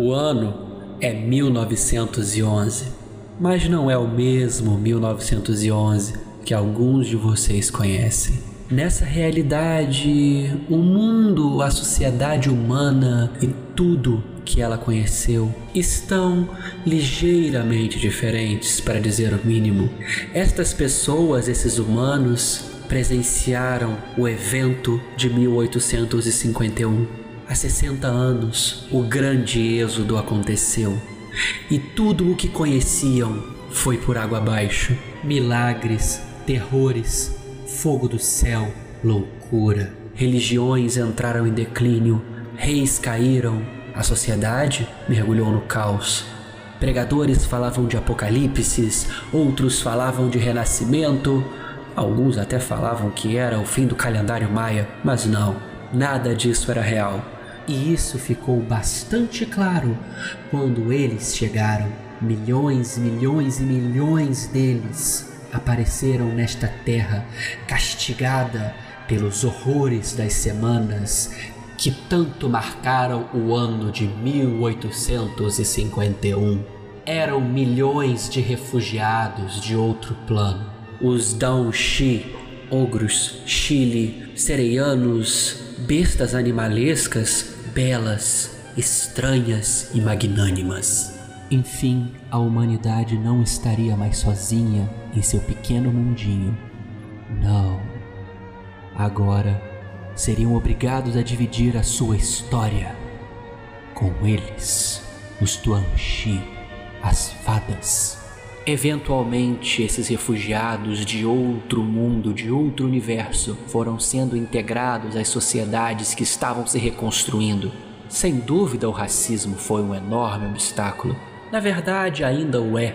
O ano é 1911, mas não é o mesmo 1911 que alguns de vocês conhecem. Nessa realidade, o mundo, a sociedade humana e tudo que ela conheceu estão ligeiramente diferentes, para dizer o mínimo. Estas pessoas, esses humanos, presenciaram o evento de 1851. Há 60 anos, o grande êxodo aconteceu e tudo o que conheciam foi por água abaixo. Milagres, terrores, fogo do céu, loucura. Religiões entraram em declínio, reis caíram, a sociedade mergulhou no caos. Pregadores falavam de apocalipses, outros falavam de renascimento, alguns até falavam que era o fim do calendário maia, mas não, nada disso era real. E isso ficou bastante claro quando eles chegaram. Milhões, milhões e milhões deles apareceram nesta terra castigada pelos horrores das semanas que tanto marcaram o ano de 1851. Eram milhões de refugiados de outro plano. Os Daunshi, ogros, Chile, sereianos, bestas animalescas, belas, estranhas e magnânimas. Enfim, a humanidade não estaria mais sozinha em seu pequeno mundinho. Não. Agora seriam obrigados a dividir a sua história com eles, os Tuanxi, as fadas. Eventualmente, esses refugiados de outro mundo, de outro universo, foram sendo integrados às sociedades que estavam se reconstruindo. Sem dúvida, o racismo foi um enorme obstáculo. Na verdade, ainda o é.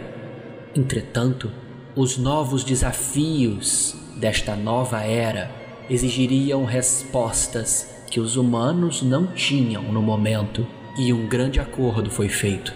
Entretanto, os novos desafios desta nova era exigiriam respostas que os humanos não tinham no momento, e um grande acordo foi feito.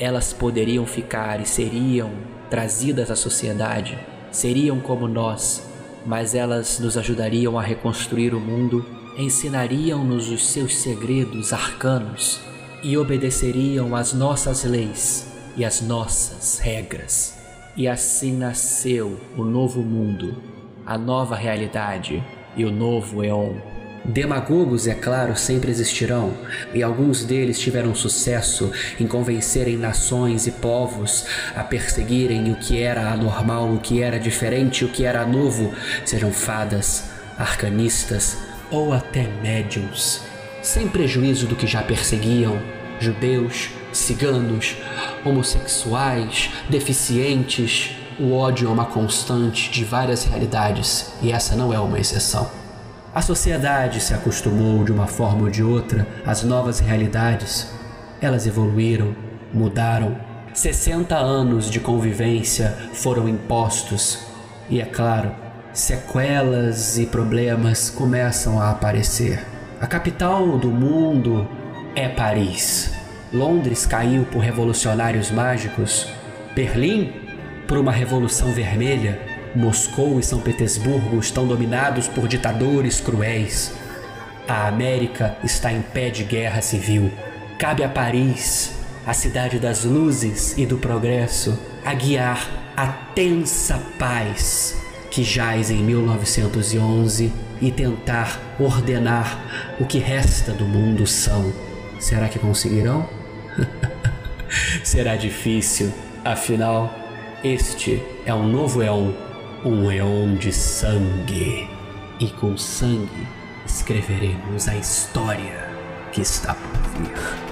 Elas poderiam ficar e seriam trazidas à sociedade, seriam como nós, mas elas nos ajudariam a reconstruir o mundo, ensinariam-nos os seus segredos arcanos e obedeceriam às nossas leis e às nossas regras. E assim nasceu o novo mundo, a nova realidade e o novo Eon. Demagogos, é claro, sempre existirão, e alguns deles tiveram sucesso em convencerem nações e povos a perseguirem o que era anormal, o que era diferente, o que era novo, sejam fadas, arcanistas ou até médiums, sem prejuízo do que já perseguiam judeus, ciganos, homossexuais, deficientes, o ódio é uma constante de várias realidades e essa não é uma exceção. A sociedade se acostumou de uma forma ou de outra às novas realidades. Elas evoluíram, mudaram. 60 anos de convivência foram impostos e, é claro, sequelas e problemas começam a aparecer. A capital do mundo é Paris. Londres caiu por revolucionários mágicos. Berlim por uma revolução vermelha, Moscou e São Petersburgo estão dominados por ditadores cruéis. A América está em pé de guerra civil. Cabe a Paris, a cidade das luzes e do progresso, a guiar a tensa paz que jaz em 1911 e tentar ordenar o que resta do mundo são. Será que conseguirão? Será difícil, afinal, este é um novo Eon, um Eon de sangue. E com sangue escreveremos a história que está por vir.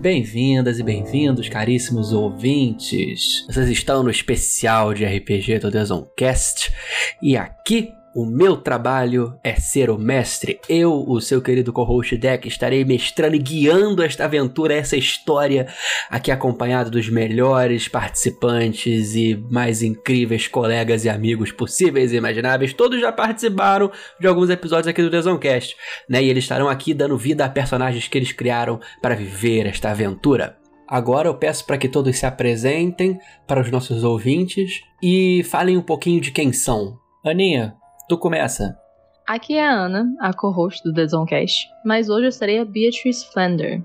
Bem-vindas e bem-vindos, caríssimos ouvintes. Vocês estão no especial de RPG do Desoncast e aqui o meu trabalho é ser o mestre. Eu, o seu querido co-host Deck, estarei mestrando e guiando esta aventura, essa história, aqui acompanhado dos melhores participantes e mais incríveis colegas e amigos possíveis e imagináveis. Todos já participaram de alguns episódios aqui do Desoncast, né? E eles estarão aqui dando vida a personagens que eles criaram para viver esta aventura. Agora eu peço para que todos se apresentem para os nossos ouvintes e falem um pouquinho de quem são. Aninha, Tu começa. Aqui é a Ana, a co-host do The Zonecast, mas hoje eu serei a Beatrice Flander.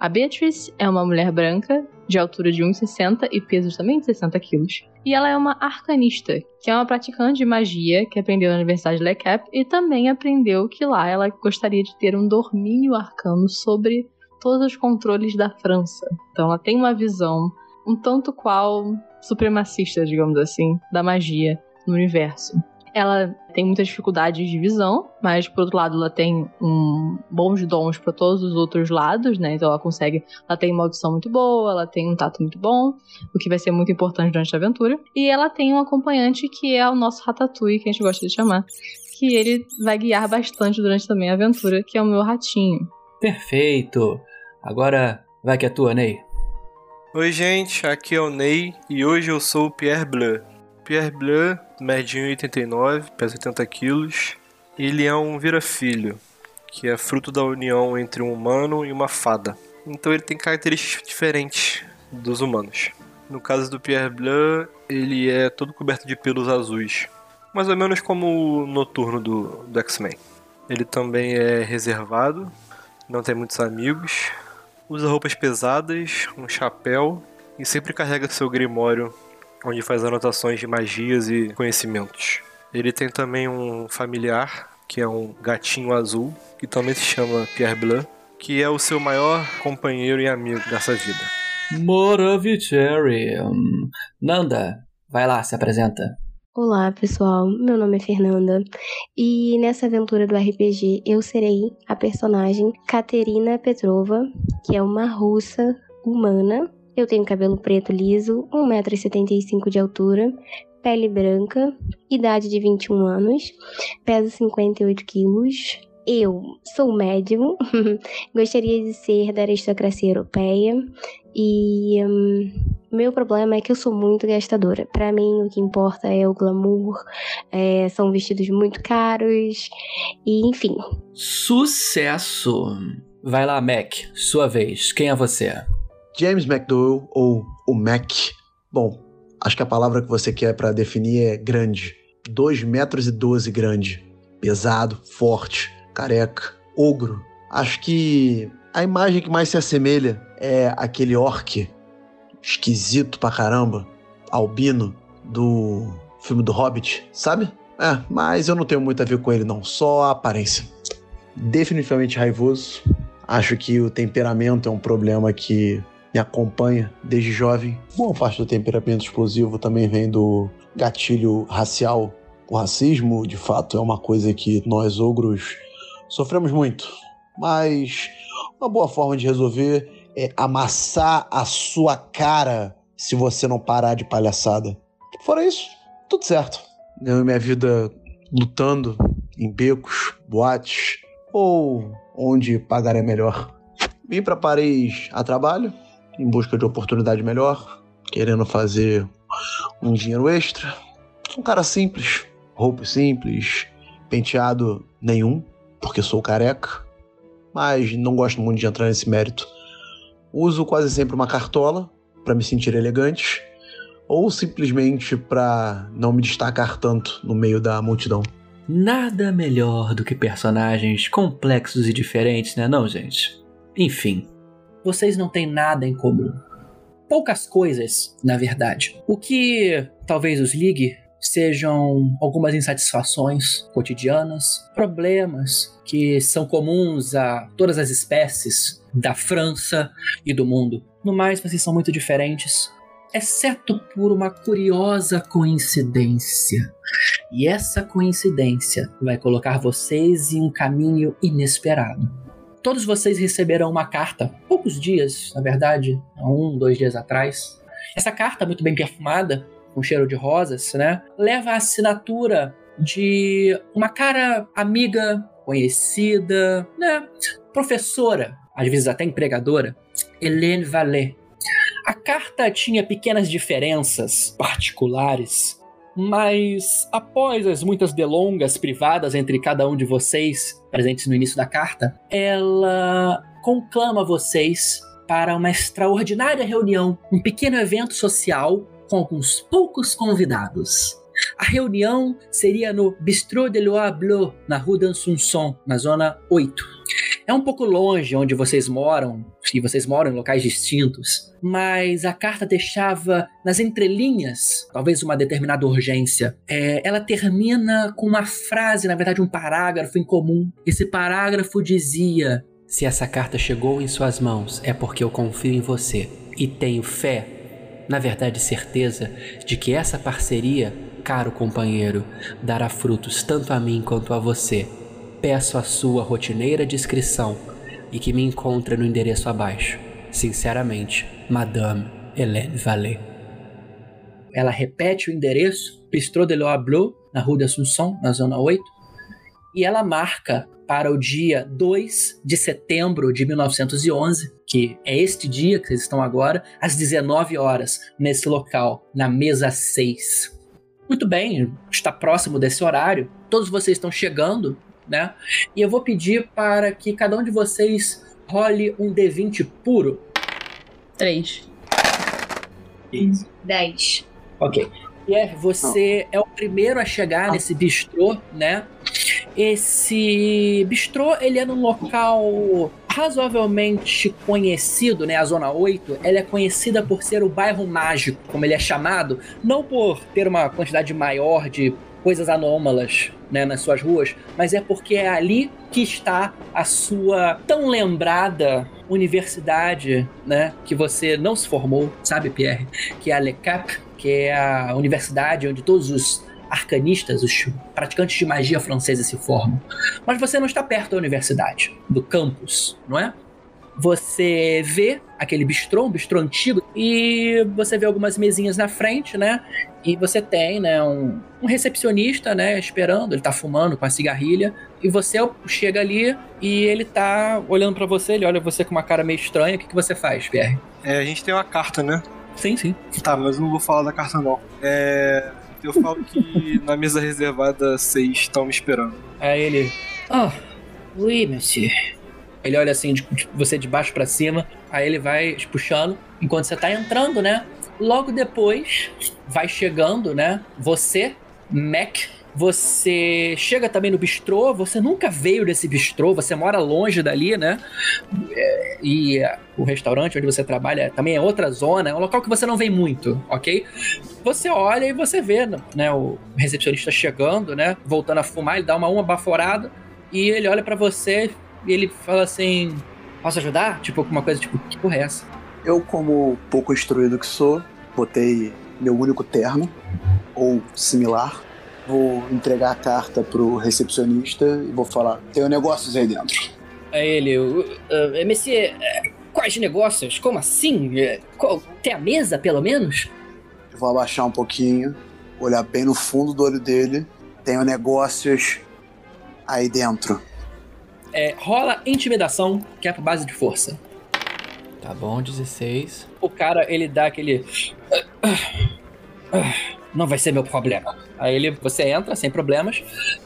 A Beatrice é uma mulher branca, de altura de 1,60 e peso também de 60 quilos. E ela é uma arcanista, que é uma praticante de magia que aprendeu na Universidade de Le Cap e também aprendeu que lá ela gostaria de ter um domínio arcano sobre todos os controles da França. Então ela tem uma visão um tanto qual supremacista, digamos assim, da magia no universo. Ela tem muitas dificuldades de visão, mas por outro lado ela tem um, bons dons para todos os outros lados, né? Então ela consegue, ela tem uma audição muito boa, ela tem um tato muito bom, o que vai ser muito importante durante a aventura. E ela tem um acompanhante que é o nosso Ratatouille, que a gente gosta de chamar, que ele vai guiar bastante durante também a aventura, que é o meu ratinho. Perfeito. Agora vai que é tua, Ney. Oi, gente, aqui é o Ney e hoje eu sou o Pierre Bleu. Pierre Bleu, mede 1,89, pesa 80 quilos. Ele é um vira-filho, que é fruto da união entre um humano e uma fada. Então ele tem características diferentes dos humanos. No caso do Pierre Bleu, ele é todo coberto de pelos azuis, mais ou menos como o noturno do, do X-Men. Ele também é reservado, não tem muitos amigos, usa roupas pesadas, um chapéu e sempre carrega seu grimório onde faz anotações de magias e conhecimentos. Ele tem também um familiar, que é um gatinho azul, que também se chama Pierre Blanc, que é o seu maior companheiro e amigo dessa vida. Moraviceri. Nanda, vai lá, se apresenta. Olá, pessoal. Meu nome é Fernanda e nessa aventura do RPG eu serei a personagem Katerina Petrova, que é uma russa humana eu tenho cabelo preto liso, 1,75m de altura, pele branca, idade de 21 anos, peso 58 quilos. Eu sou médium, gostaria de ser da aristocracia europeia e hum, meu problema é que eu sou muito gastadora. Para mim, o que importa é o glamour, é, são vestidos muito caros e enfim. Sucesso! Vai lá, Mac, sua vez. Quem é você? James McDowell ou o Mac. Bom, acho que a palavra que você quer para definir é grande. 2 metros e 12 grande. Pesado, forte, careca, ogro. Acho que a imagem que mais se assemelha é aquele orc esquisito pra caramba, albino, do filme do Hobbit, sabe? É, mas eu não tenho muito a ver com ele não, só a aparência. Definitivamente raivoso. Acho que o temperamento é um problema que me acompanha desde jovem. Boa parte do temperamento explosivo também vem do gatilho racial. O racismo, de fato, é uma coisa que nós ogros sofremos muito. Mas uma boa forma de resolver é amassar a sua cara se você não parar de palhaçada. Fora isso, tudo certo. Ganho minha vida lutando em becos, boates ou onde pagar é melhor. Vim para Paris a trabalho, em busca de oportunidade melhor, querendo fazer um dinheiro extra. Sou um cara simples, roupa simples, penteado nenhum, porque sou careca, mas não gosto muito de entrar nesse mérito. Uso quase sempre uma cartola para me sentir elegante ou simplesmente para não me destacar tanto no meio da multidão. Nada melhor do que personagens complexos e diferentes, né, não, gente? Enfim, vocês não têm nada em comum. Poucas coisas, na verdade. O que talvez os ligue sejam algumas insatisfações cotidianas, problemas que são comuns a todas as espécies da França e do mundo. No mais, vocês são muito diferentes, exceto por uma curiosa coincidência. E essa coincidência vai colocar vocês em um caminho inesperado. Todos vocês receberão uma carta, poucos dias, na verdade, um, dois dias atrás. Essa carta, muito bem perfumada, com cheiro de rosas, né? Leva a assinatura de uma cara amiga, conhecida, né? Professora, às vezes até empregadora, Helene Vallée. A carta tinha pequenas diferenças particulares, mas após as muitas delongas privadas entre cada um de vocês, presentes no início da carta, ela conclama vocês para uma extraordinária reunião, um pequeno evento social com alguns poucos convidados. A reunião seria no Bistrot de Loire Bleu, na Rue d'Ansonson, na zona 8. É um pouco longe onde vocês moram, e vocês moram em locais distintos, mas a carta deixava nas entrelinhas, talvez uma determinada urgência. É, ela termina com uma frase, na verdade um parágrafo em comum. Esse parágrafo dizia: Se essa carta chegou em suas mãos, é porque eu confio em você e tenho fé na verdade certeza de que essa parceria, caro companheiro, dará frutos tanto a mim quanto a você. Peço a sua rotineira descrição e que me encontre no endereço abaixo. Sinceramente, Madame Hélène Vallée. Ela repete o endereço, Bistrot de Bleu, na Rue d'Assunção, na Zona 8, e ela marca para o dia 2 de setembro de 1911, que é este dia que vocês estão agora, às 19 horas, nesse local, na mesa 6. Muito bem, está próximo desse horário, todos vocês estão chegando, né? E eu vou pedir para que cada um de vocês role um D20 puro. 3. 10. Ok. Pierre, você é o primeiro a chegar nesse bistrô, né? Esse bistrô, ele é num local razoavelmente conhecido, né? A Zona 8, ela é conhecida por ser o bairro mágico, como ele é chamado, não por ter uma quantidade maior de coisas anômalas né, nas suas ruas, mas é porque é ali que está a sua tão lembrada universidade, né, que você não se formou, sabe, Pierre? Que é a Le Cap, que é a universidade onde todos os arcanistas, os praticantes de magia francesa se formam. Mas você não está perto da universidade, do campus, não é? Você vê aquele bistrô, um bistrô antigo, e você vê algumas mesinhas na frente, né? E você tem, né, um, um recepcionista, né, esperando, ele tá fumando com a cigarrilha, e você chega ali e ele tá olhando para você, ele olha você com uma cara meio estranha. O que, que você faz, Pierre? É, a gente tem uma carta, né? Sim, sim. Tá, mas eu não vou falar da carta não. É. Eu falo que na mesa reservada vocês estão me esperando. Aí ele. Ah, oh, oui, monsieur. Ele olha assim, de, de você de baixo para cima, aí ele vai te puxando, enquanto você tá entrando, né? Logo depois, vai chegando, né? Você, Mac, você chega também no bistrô, você nunca veio desse bistrô, você mora longe dali, né? É, e o restaurante onde você trabalha também é outra zona, é um local que você não vem muito, ok? Você olha e você vê, né, o recepcionista chegando, né, voltando a fumar, ele dá uma uma baforada e ele olha para você e ele fala assim: "Posso ajudar?" Tipo alguma coisa tipo, que porra é essa? Eu, como pouco instruído que sou, botei meu único terno ou similar vou entregar a carta pro recepcionista e vou falar: tenho negócios aí dentro. É ele, uh, uh, Monsieur, uh, quais negócios? Como assim? Qual, tem a mesa, pelo menos? Eu vou abaixar um pouquinho, olhar bem no fundo do olho dele. Tenho negócios aí dentro. É, rola intimidação, que é por base de força. Tá bom, 16. O cara, ele dá aquele. Não vai ser meu problema. Aí ele, você entra sem problemas.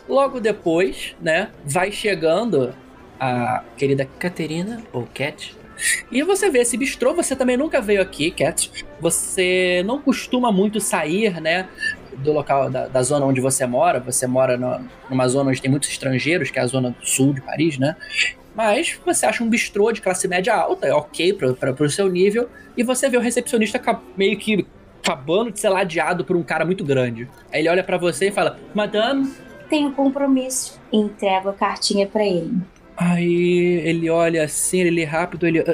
Logo depois, né, vai chegando a querida Caterina, ou Cat. E você vê esse bistrô, você também nunca veio aqui, Cat. Você não costuma muito sair, né, do local, da, da zona onde você mora. Você mora no, numa zona onde tem muitos estrangeiros, que é a zona sul de Paris, né? Mas você acha um bistrô de classe média alta, é ok para o seu nível, e você vê o recepcionista meio que acabando de ser ladeado por um cara muito grande. Aí ele olha para você e fala: Madame. Tenho compromisso. Entrego a cartinha para ele. Aí ele olha assim, ele lê rápido, ele.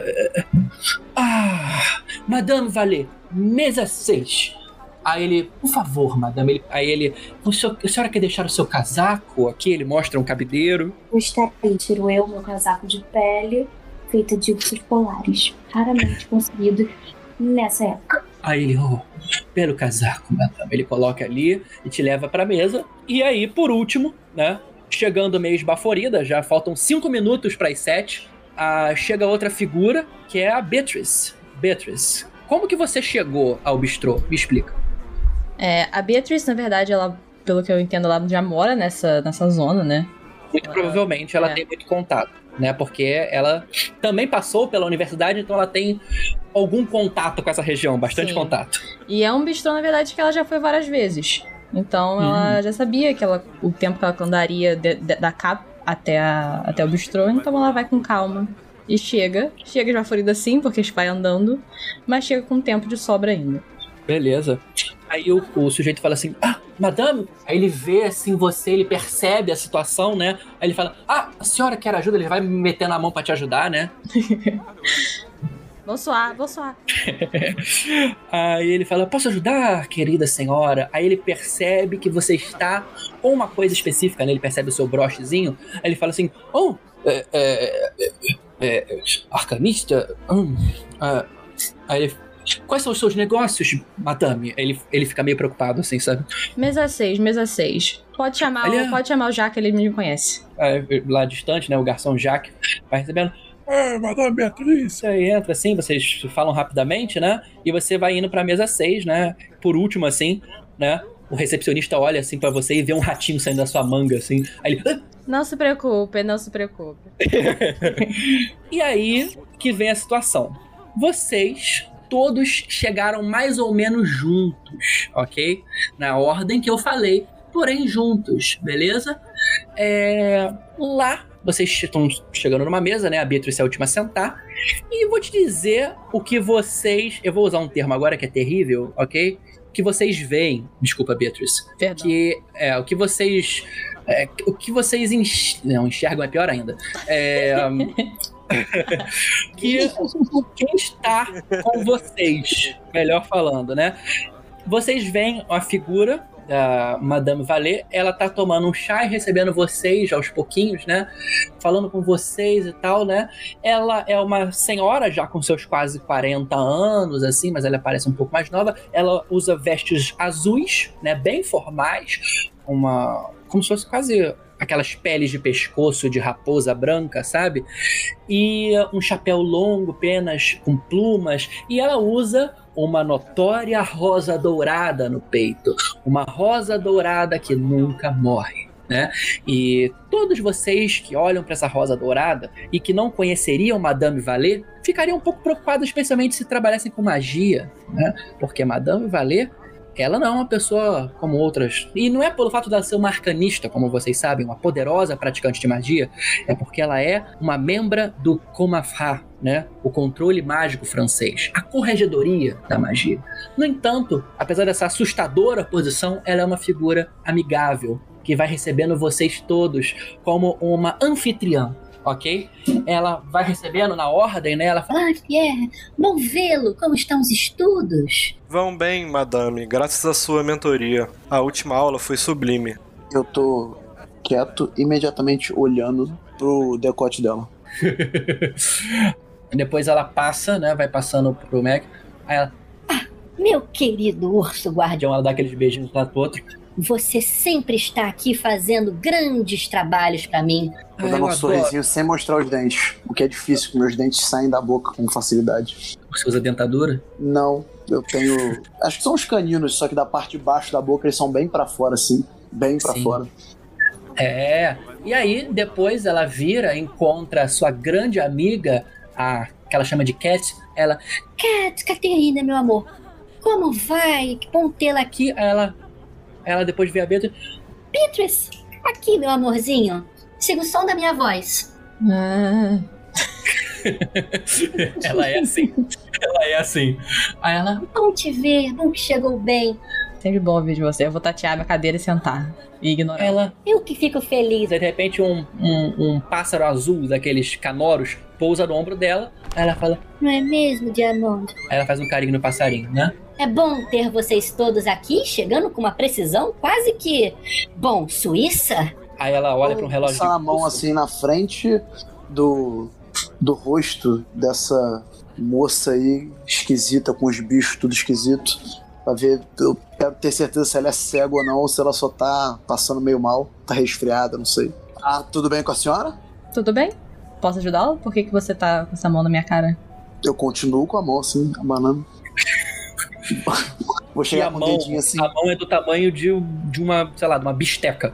Ah, Madame Valet, mesa 6. Aí ele, por favor, madame. Ele, aí ele, o senhor, a senhora quer deixar o seu casaco aqui? Ele mostra um cabideiro. Gostaria, tiro eu meu casaco de pele, feito de ursos polares, raramente conseguido nessa época. Aí ele, oh, pelo casaco, madame. Ele coloca ali e te leva pra mesa. E aí, por último, né? Chegando meio esbaforida, já faltam cinco minutos para as sete. ah, chega outra figura, que é a Beatrice. Beatrice, como que você chegou ao bistrô? Me explica. É, a Beatrice, na verdade, ela, pelo que eu entendo, ela já mora nessa, nessa zona, né? Muito provavelmente ela é. tem muito contato, né? Porque ela também passou pela universidade, então ela tem algum contato com essa região, bastante Sim. contato. E é um bistrô, na verdade, que ela já foi várias vezes. Então ela já sabia que ela, o tempo que ela andaria de- de- da cá até, a- até o bistrô, então ela vai com calma. E chega, chega já ferida assim, porque vai andando, mas chega com tempo de sobra ainda. Beleza. Aí o, o sujeito fala assim: Ah, madame. Aí ele vê assim você, ele percebe a situação, né? Aí ele fala: Ah, a senhora quer ajuda? Ele vai me metendo a mão pra te ajudar, né? Vou suar, vou suar. Aí ele fala: Posso ajudar, querida senhora? Aí ele percebe que você está com uma coisa específica, né? Ele percebe o seu brochezinho. Aí ele fala assim: Oh, é, é, é, é, arcanista? Hum, ah." Aí ele. Quais são os seus negócios, madame? Ele, ele fica meio preocupado, assim, sabe? Mesa 6, mesa 6. Pode chamar, Ele é- o, pode chamar o Jack, ele me conhece. Aí, lá distante, né? O garçom Jaque vai recebendo. Ah, Madame Beatriz. Aí entra assim, vocês falam rapidamente, né? E você vai indo pra mesa 6, né? Por último, assim, né? O recepcionista olha assim pra você e vê um ratinho saindo da sua manga, assim. Aí ele. "Ah!" Não se preocupe, não se preocupe. E aí que vem a situação. Vocês todos chegaram mais ou menos juntos, ok? Na ordem que eu falei, porém juntos, beleza? É, lá, vocês estão chegando numa mesa, né? A Beatriz é a última a sentar. E vou te dizer o que vocês. Eu vou usar um termo agora que é terrível, ok? Que vocês veem. Desculpa, Beatriz. Perdão. Que é o que vocês. é, o que vocês enx... não enxergam é pior ainda. É, que quem está com vocês, melhor falando, né? Vocês veem a figura da Madame Valet, ela tá tomando um chá e recebendo vocês aos pouquinhos, né? Falando com vocês e tal, né? Ela é uma senhora já com seus quase 40 anos, assim, mas ela parece um pouco mais nova. Ela usa vestes azuis, né? Bem formais, uma. como se fosse quase aquelas peles de pescoço de raposa branca, sabe? E um chapéu longo, penas com plumas, e ela usa uma notória rosa dourada no peito, uma rosa dourada que nunca morre. Né? E todos vocês que olham para essa rosa dourada e que não conheceriam Madame Valet ficariam um pouco preocupados, especialmente se trabalhassem com magia, né? Porque Madame Valet ela não é uma pessoa como outras. E não é pelo fato dela ser uma arcanista, como vocês sabem, uma poderosa praticante de magia, é porque ela é uma membra do Comafra, né? O controle mágico francês, a corregedoria da magia. No entanto, apesar dessa assustadora posição, ela é uma figura amigável que vai recebendo vocês todos como uma anfitriã. Ok? Ela vai recebendo na ordem, né? Ela fala, Ah, Pierre, bom vê-lo. Como estão os estudos? Vão bem, madame, graças à sua mentoria. A última aula foi sublime. Eu tô quieto, imediatamente olhando pro decote dela. Depois ela passa, né? Vai passando pro Mac. Aí ela, Meu querido urso guardião, ela dá aqueles beijinhos de um lado pro outro. Você sempre está aqui fazendo grandes trabalhos para mim. Tô Ah, dando eu um sorrisinho sem mostrar os dentes. O que é difícil, porque meus dentes saem da boca com facilidade. Você usa dentadura? Não, eu tenho. Acho que são os caninos, só que da parte de baixo da boca eles são bem pra fora, assim. Bem pra Sim. fora. É. E aí, depois ela vira, encontra a sua grande amiga, a que ela chama de Cat. Ela, Cat, Caterina, meu amor. Como vai? Que bom tê-la aqui. aqui, ela. Ela depois vê a Beatriz. Beatrice, aqui, meu amorzinho. Siga o som da minha voz. Ah, ela é assim. ela é assim. Aí ela. Bom te ver, bom que chegou bem. Sempre bom ouvir de você. Eu vou tatear minha cadeira e sentar. E ignorar. Ela, Eu que fico feliz. de repente, um, um, um pássaro azul daqueles canoros pousa no ombro dela. Aí ela fala, Não é mesmo, Diamond? aí ela faz um carinho no passarinho, né? É bom ter vocês todos aqui, chegando com uma precisão quase que. Bom, Suíça? Aí ela olha para um relógio Passar a mão assim na frente do, do rosto dessa moça aí, esquisita, com os bichos tudo esquisito. Pra ver, eu quero ter certeza se ela é cega ou não, ou se ela só tá passando meio mal, tá resfriada, não sei. Ah, tudo bem com a senhora? Tudo bem? Posso ajudá-lo? Por que, que você tá com essa mão na minha cara? Eu continuo com a mão assim, abanando. Vou chegar a com mão, o dedinho assim. a mão é do tamanho de, de uma, sei lá, de uma bisteca.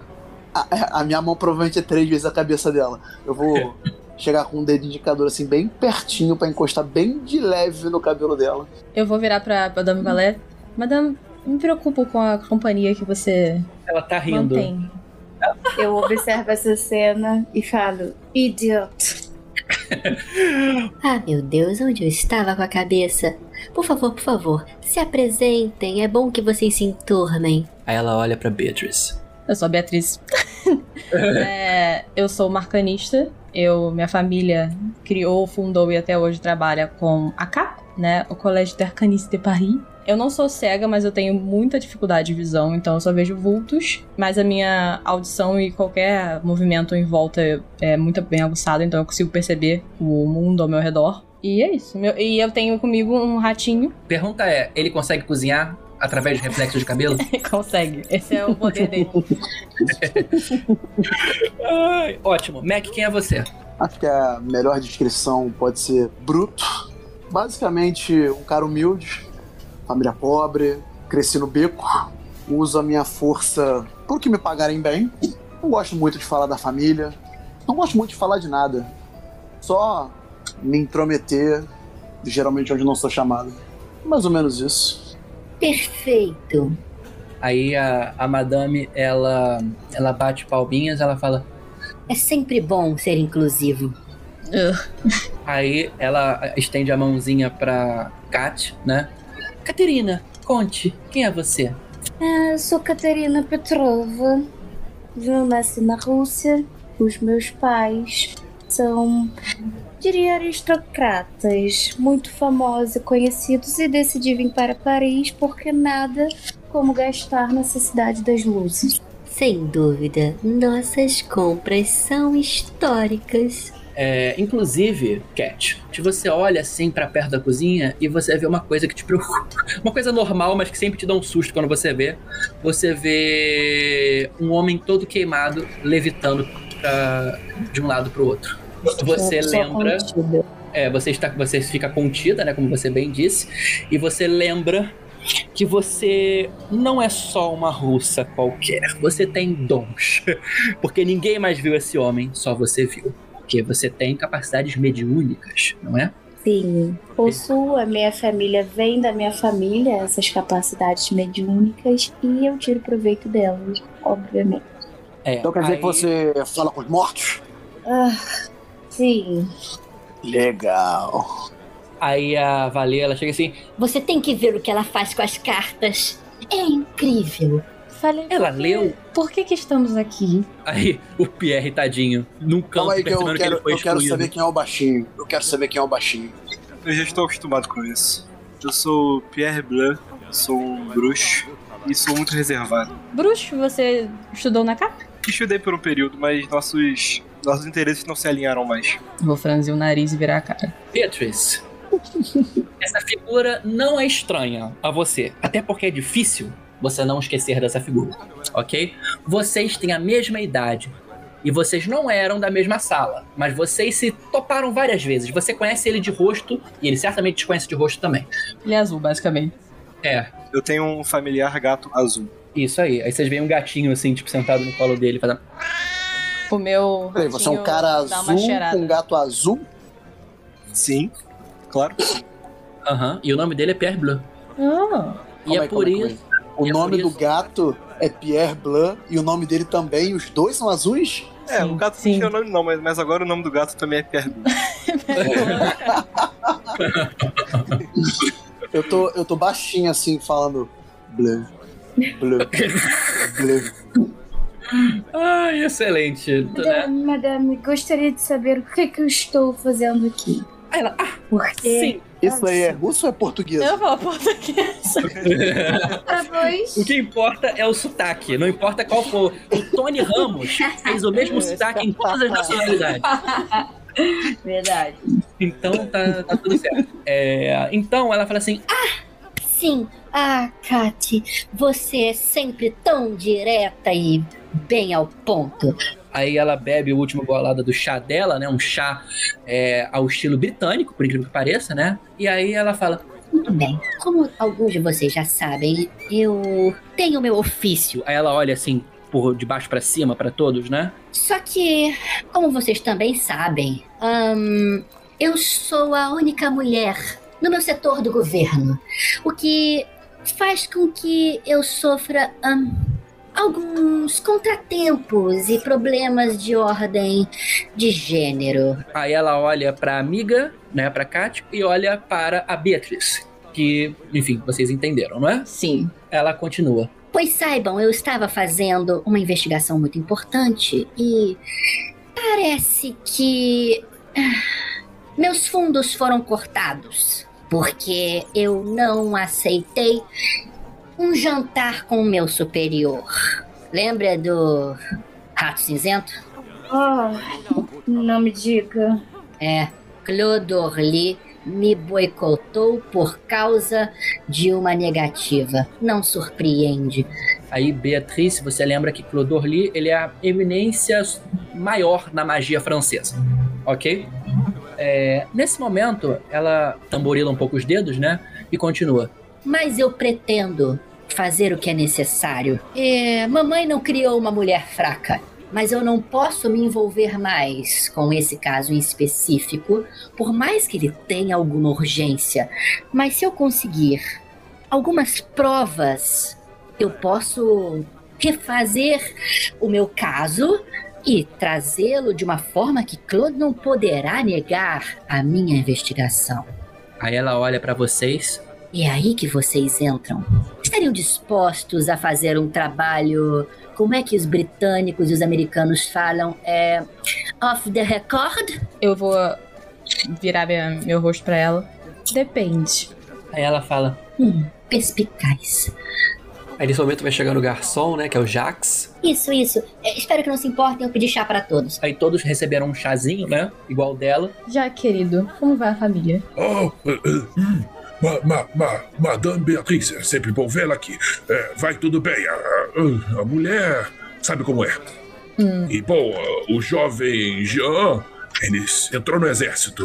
A, a minha mão provavelmente é três vezes a cabeça dela. Eu vou chegar com o dedo indicador assim, bem pertinho, pra encostar bem de leve no cabelo dela. Eu vou virar pra Madame Valé. Madame, me preocupo com a companhia que você Ela tá rindo. mantém. Eu observo essa cena e falo, idiota. Ah, meu Deus, onde eu estava com a cabeça? Por favor, por favor, se apresentem. É bom que vocês se enturmem. Aí ela olha pra Beatrice. Eu sou a Beatriz. É, eu sou marcanista. Eu, minha família criou, fundou e até hoje trabalha com a CAP, né? O Colégio d'Arcaniste de Paris. Eu não sou cega, mas eu tenho muita dificuldade de visão, então eu só vejo vultos. Mas a minha audição e qualquer movimento em volta é muito bem aguçado, então eu consigo perceber o mundo ao meu redor. E é isso. Meu- e eu tenho comigo um ratinho. Pergunta é, ele consegue cozinhar através de reflexo de cabelo? Consegue. Esse é o poder dele. Ai, ótimo. Mac, quem é você? Acho que a melhor descrição pode ser bruto. Basicamente, um cara humilde, família pobre, cresci no beco, uso a minha força por que me pagarem bem. Não gosto muito de falar da família, não gosto muito de falar de nada. Só me intrometer, geralmente onde não sou chamado. Mais ou menos isso. Perfeito. Aí a, a madame, ela, ela bate palminhas, ela fala... É sempre bom ser inclusivo. Aí ela estende a mãozinha pra Kat, né? Caterina, conte, quem é você? Ah, sou Catarina Petrova. Eu nasci na Rússia. Os meus pais são, diria, aristocratas, muito famosos e conhecidos, e decidi vir para Paris porque nada como gastar nessa cidade das luzes. Sem dúvida, nossas compras são históricas. É, inclusive, Cat, se você olha assim pra perto da cozinha e você vê uma coisa que te preocupa, uma coisa normal, mas que sempre te dá um susto quando você vê, você vê um homem todo queimado levitando pra, de um lado pro outro. Você lembra, é, você está, você fica contida, né, como você bem disse, e você lembra que você não é só uma russa qualquer, você tem dons, porque ninguém mais viu esse homem, só você viu. Porque você tem capacidades mediúnicas, não é? Sim, possuo, a minha família vem da minha família, essas capacidades mediúnicas, e eu tiro proveito delas, obviamente. É, Então quer dizer aí- que você fala com os mortos? Ah, sim. Legal. Aí a Valer, ela chega assim, Você tem que ver o que ela faz com as cartas. É incrível. Falei, ela por leu. Por que que estamos aqui? Aí o Pierre, tadinho, num canto, aí que eu percebendo que, quero, ele foi eu quero excluído. saber quem é o baixinho. Eu quero saber quem é o baixinho. Eu já estou acostumado com isso. Eu sou Pierre Blanc, sou um bruxo e sou muito reservado. Bruxo, você estudou na CAP? Estudei por um período, mas nossos, nossos interesses não se alinharam mais. Vou franzir o nariz e virar a cara. Beatrice, essa figura não é estranha a você, até porque é difícil você não esquecer dessa figura, ok? Vocês têm a mesma idade e vocês não eram da mesma sala, mas vocês se toparam várias vezes. Você conhece ele de rosto e ele certamente te conhece de rosto também. Ele é azul, basicamente. É, Eu tenho um familiar gato azul. isso aí. Aí vocês veem um gatinho assim, tipo, sentado no colo dele, fazendo. O meu. Peraí, você é um cara azul com um gato azul? Sim, claro. Aham, e o nome dele é Pierre Bleu. Ah, E é aí, por isso. O E é nome do gato é Pierre Blanc e o nome dele também. Os dois são azuis? É, Sim, o gato sim. não tinha nome não, mas, mas agora o nome do gato também é Pierre Blanc. Eu tô, eu tô baixinho assim, falando Blanc. Bleu. Bleu. Ai, excelente. Né? Madame, madame, gostaria de saber o que, é que eu estou fazendo aqui. Aí ela, ah, Porque. sim. Isso aí é russo ou é português? Eu falo português. O que importa é o sotaque, não importa qual for. O Tony Ramos fez o mesmo sotaque em todas as nacionalidades. Verdade. Então tá, tá tudo certo. É, então ela fala assim: Sim. Ah, Kati, você é sempre tão direta e bem ao ponto. Aí ela bebe o último golada do chá dela, né? Um chá é, ao estilo britânico, por incrível que pareça, né? E aí ela fala: Muito bem. Como alguns de vocês já sabem, eu tenho meu ofício. Aí ela olha assim por de baixo pra cima pra todos, né? Só que, como vocês também sabem, ahn, eu sou a única mulher no meu setor do governo. O que faz com que eu sofra ahn, alguns contratempos e problemas de ordem de gênero. Aí ela olha pra amiga, né, pra Kat, e olha para a Beatriz. Que, enfim, vocês entenderam, não é? Sim. Ela continua. Pois saibam, eu estava fazendo uma investigação muito importante e parece que ah, meus fundos foram cortados porque eu não aceitei um jantar com o meu superior. Lembra do Rato Cinzento? Oh, não me diga. É, Claude Orly me boicotou por causa de uma negativa. Não surpreende. Aí, Beatriz, você lembra que Claude Orly, ele é a eminência maior na magia francesa, ok? É, nesse momento, ela tamborila um pouco os dedos, né? E continua. Mas eu pretendo fazer o que é necessário. É, mamãe não criou uma mulher fraca. Mas eu não posso me envolver mais com esse caso em específico, por mais que ele tenha alguma urgência. Mas se eu conseguir algumas provas, eu posso refazer o meu caso e trazê-lo de uma forma que Claude não poderá negar a minha investigação. Aí ela olha pra vocês. E é aí que vocês entram. Estariam dispostos a fazer um trabalho. Como é que os britânicos e os americanos falam? É. Off the record? Eu vou virar minha- meu rosto pra ela. Depende. Aí ela fala. Hum, perspicaz. Aí nesse momento vai chegando o garçom, né? Que é o Jax. Isso, isso. É, espero que não se importem eu pedir chá para todos. Aí todos receberam um chazinho, né? Igual dela. Já, querido, como vai a família? Oh, hum, ma, ma, ma, Madame Beatriz, é sempre bom vê-la aqui. É, vai tudo bem. A, a- a mulher sabe como é. Hum. E bom, o jovem Jean, ele entrou no exército.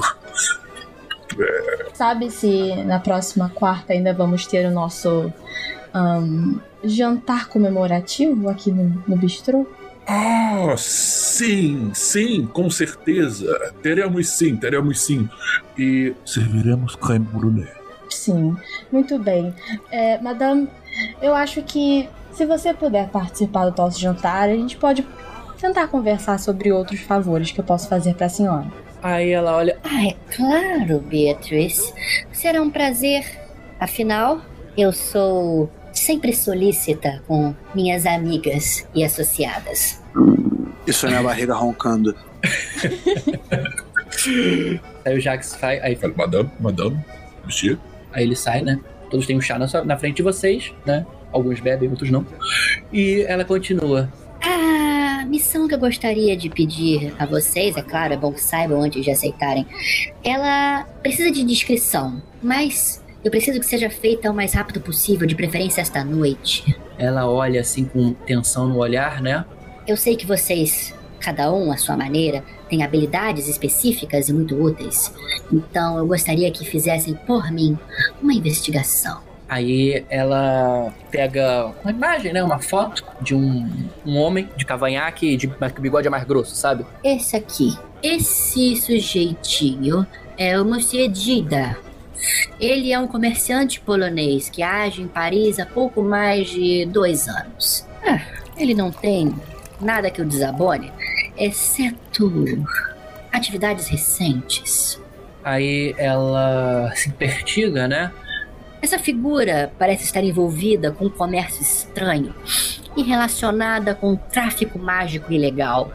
Sabe se na próxima quarta ainda vamos ter o nosso ahn, jantar comemorativo aqui no, no bistrô? Ah, sim, sim, com certeza. Teremos sim, teremos sim. E serviremos creme brulee. Sim, muito bem. É, madame, eu acho que se você puder participar do nosso jantar, a gente pode tentar conversar sobre outros favores que eu posso fazer pra senhora. Aí ela olha. Ah, é claro, Beatriz. Será um prazer. Afinal, eu sou sempre solícita com minhas amigas e associadas. Isso é minha barriga roncando. Aí o Jax sai. Aí, Fala, Madame, madame, monsieur. Aí ele sai, né? Todos têm um chá na, sua- na frente de vocês, né? Alguns bebem, outros não. E ela continua. A missão que eu gostaria de pedir a vocês, é claro, é bom que saibam antes de aceitarem. Ela precisa de descrição, mas eu preciso que seja feita o mais rápido possível, de preferência esta noite. Ela olha assim com tensão no olhar, né? Eu sei que vocês, cada um à sua maneira, têm habilidades específicas e muito úteis. Então eu gostaria que fizessem por mim uma investigação. Aí ela pega uma imagem, né? Uma foto de um, um homem de cavanhaque, de mas que o bigode é mais grosso, sabe? Esse aqui, esse sujeitinho é o Monsieur Dida. Ele é um comerciante polonês que age em Paris há pouco mais de dois anos. Ah, ele não tem nada que o desabone, exceto atividades recentes. Aí ela se pertiga, né? Essa figura parece estar envolvida com um comércio estranho e relacionada com um tráfico mágico ilegal.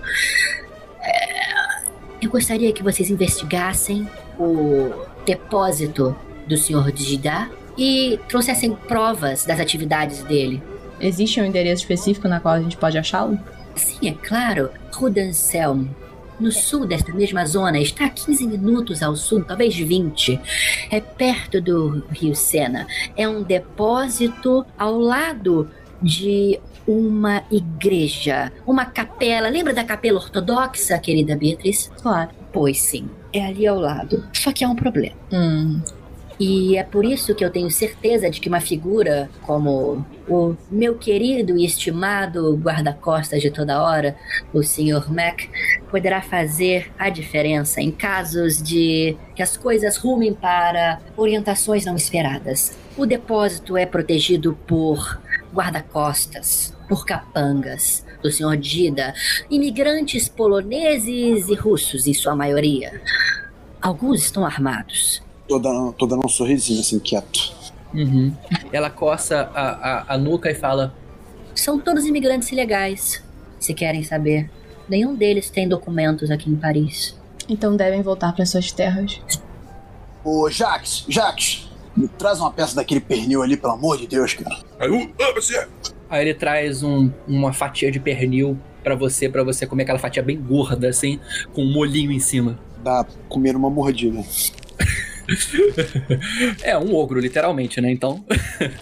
É, eu gostaria que vocês investigassem o depósito do Sr. Digidá e trouxessem provas das atividades dele. Existe um endereço específico na qual a gente pode achá-lo? Sim, é claro. Rudanselm. No sul desta mesma zona, está a 15 minutos ao sul, talvez 20. É perto do rio Sena. É um depósito ao lado de uma igreja, uma capela. Lembra da capela ortodoxa, querida Beatriz? Claro. Pois sim, é ali ao lado. Só que há um problema. Hum. E é por isso que eu tenho certeza de que uma figura como o meu querido e estimado guarda-costas de toda hora, o Sr. Mac, poderá fazer a diferença em casos de que as coisas rumem para orientações não esperadas. O depósito é protegido por guarda-costas, por capangas do Sr. Dida, imigrantes poloneses e russos em sua maioria. Alguns estão armados. Tô dando, tô dando um sorrisinho assim, quieto. Uhum. Ela coça a, a, a nuca e fala: São todos imigrantes ilegais, se querem saber. Nenhum deles tem documentos aqui em Paris. Então devem voltar para suas terras. Ô, Jax, Jax, me traz uma peça daquele pernil ali, pelo amor de Deus, cara. Aí, uh, ah, você. Aí ele traz um- uma fatia de pernil pra você, pra você comer aquela fatia bem gorda, assim, com um molhinho em cima. Dá pra comer uma mordida. É, um ogro, literalmente, né? Então.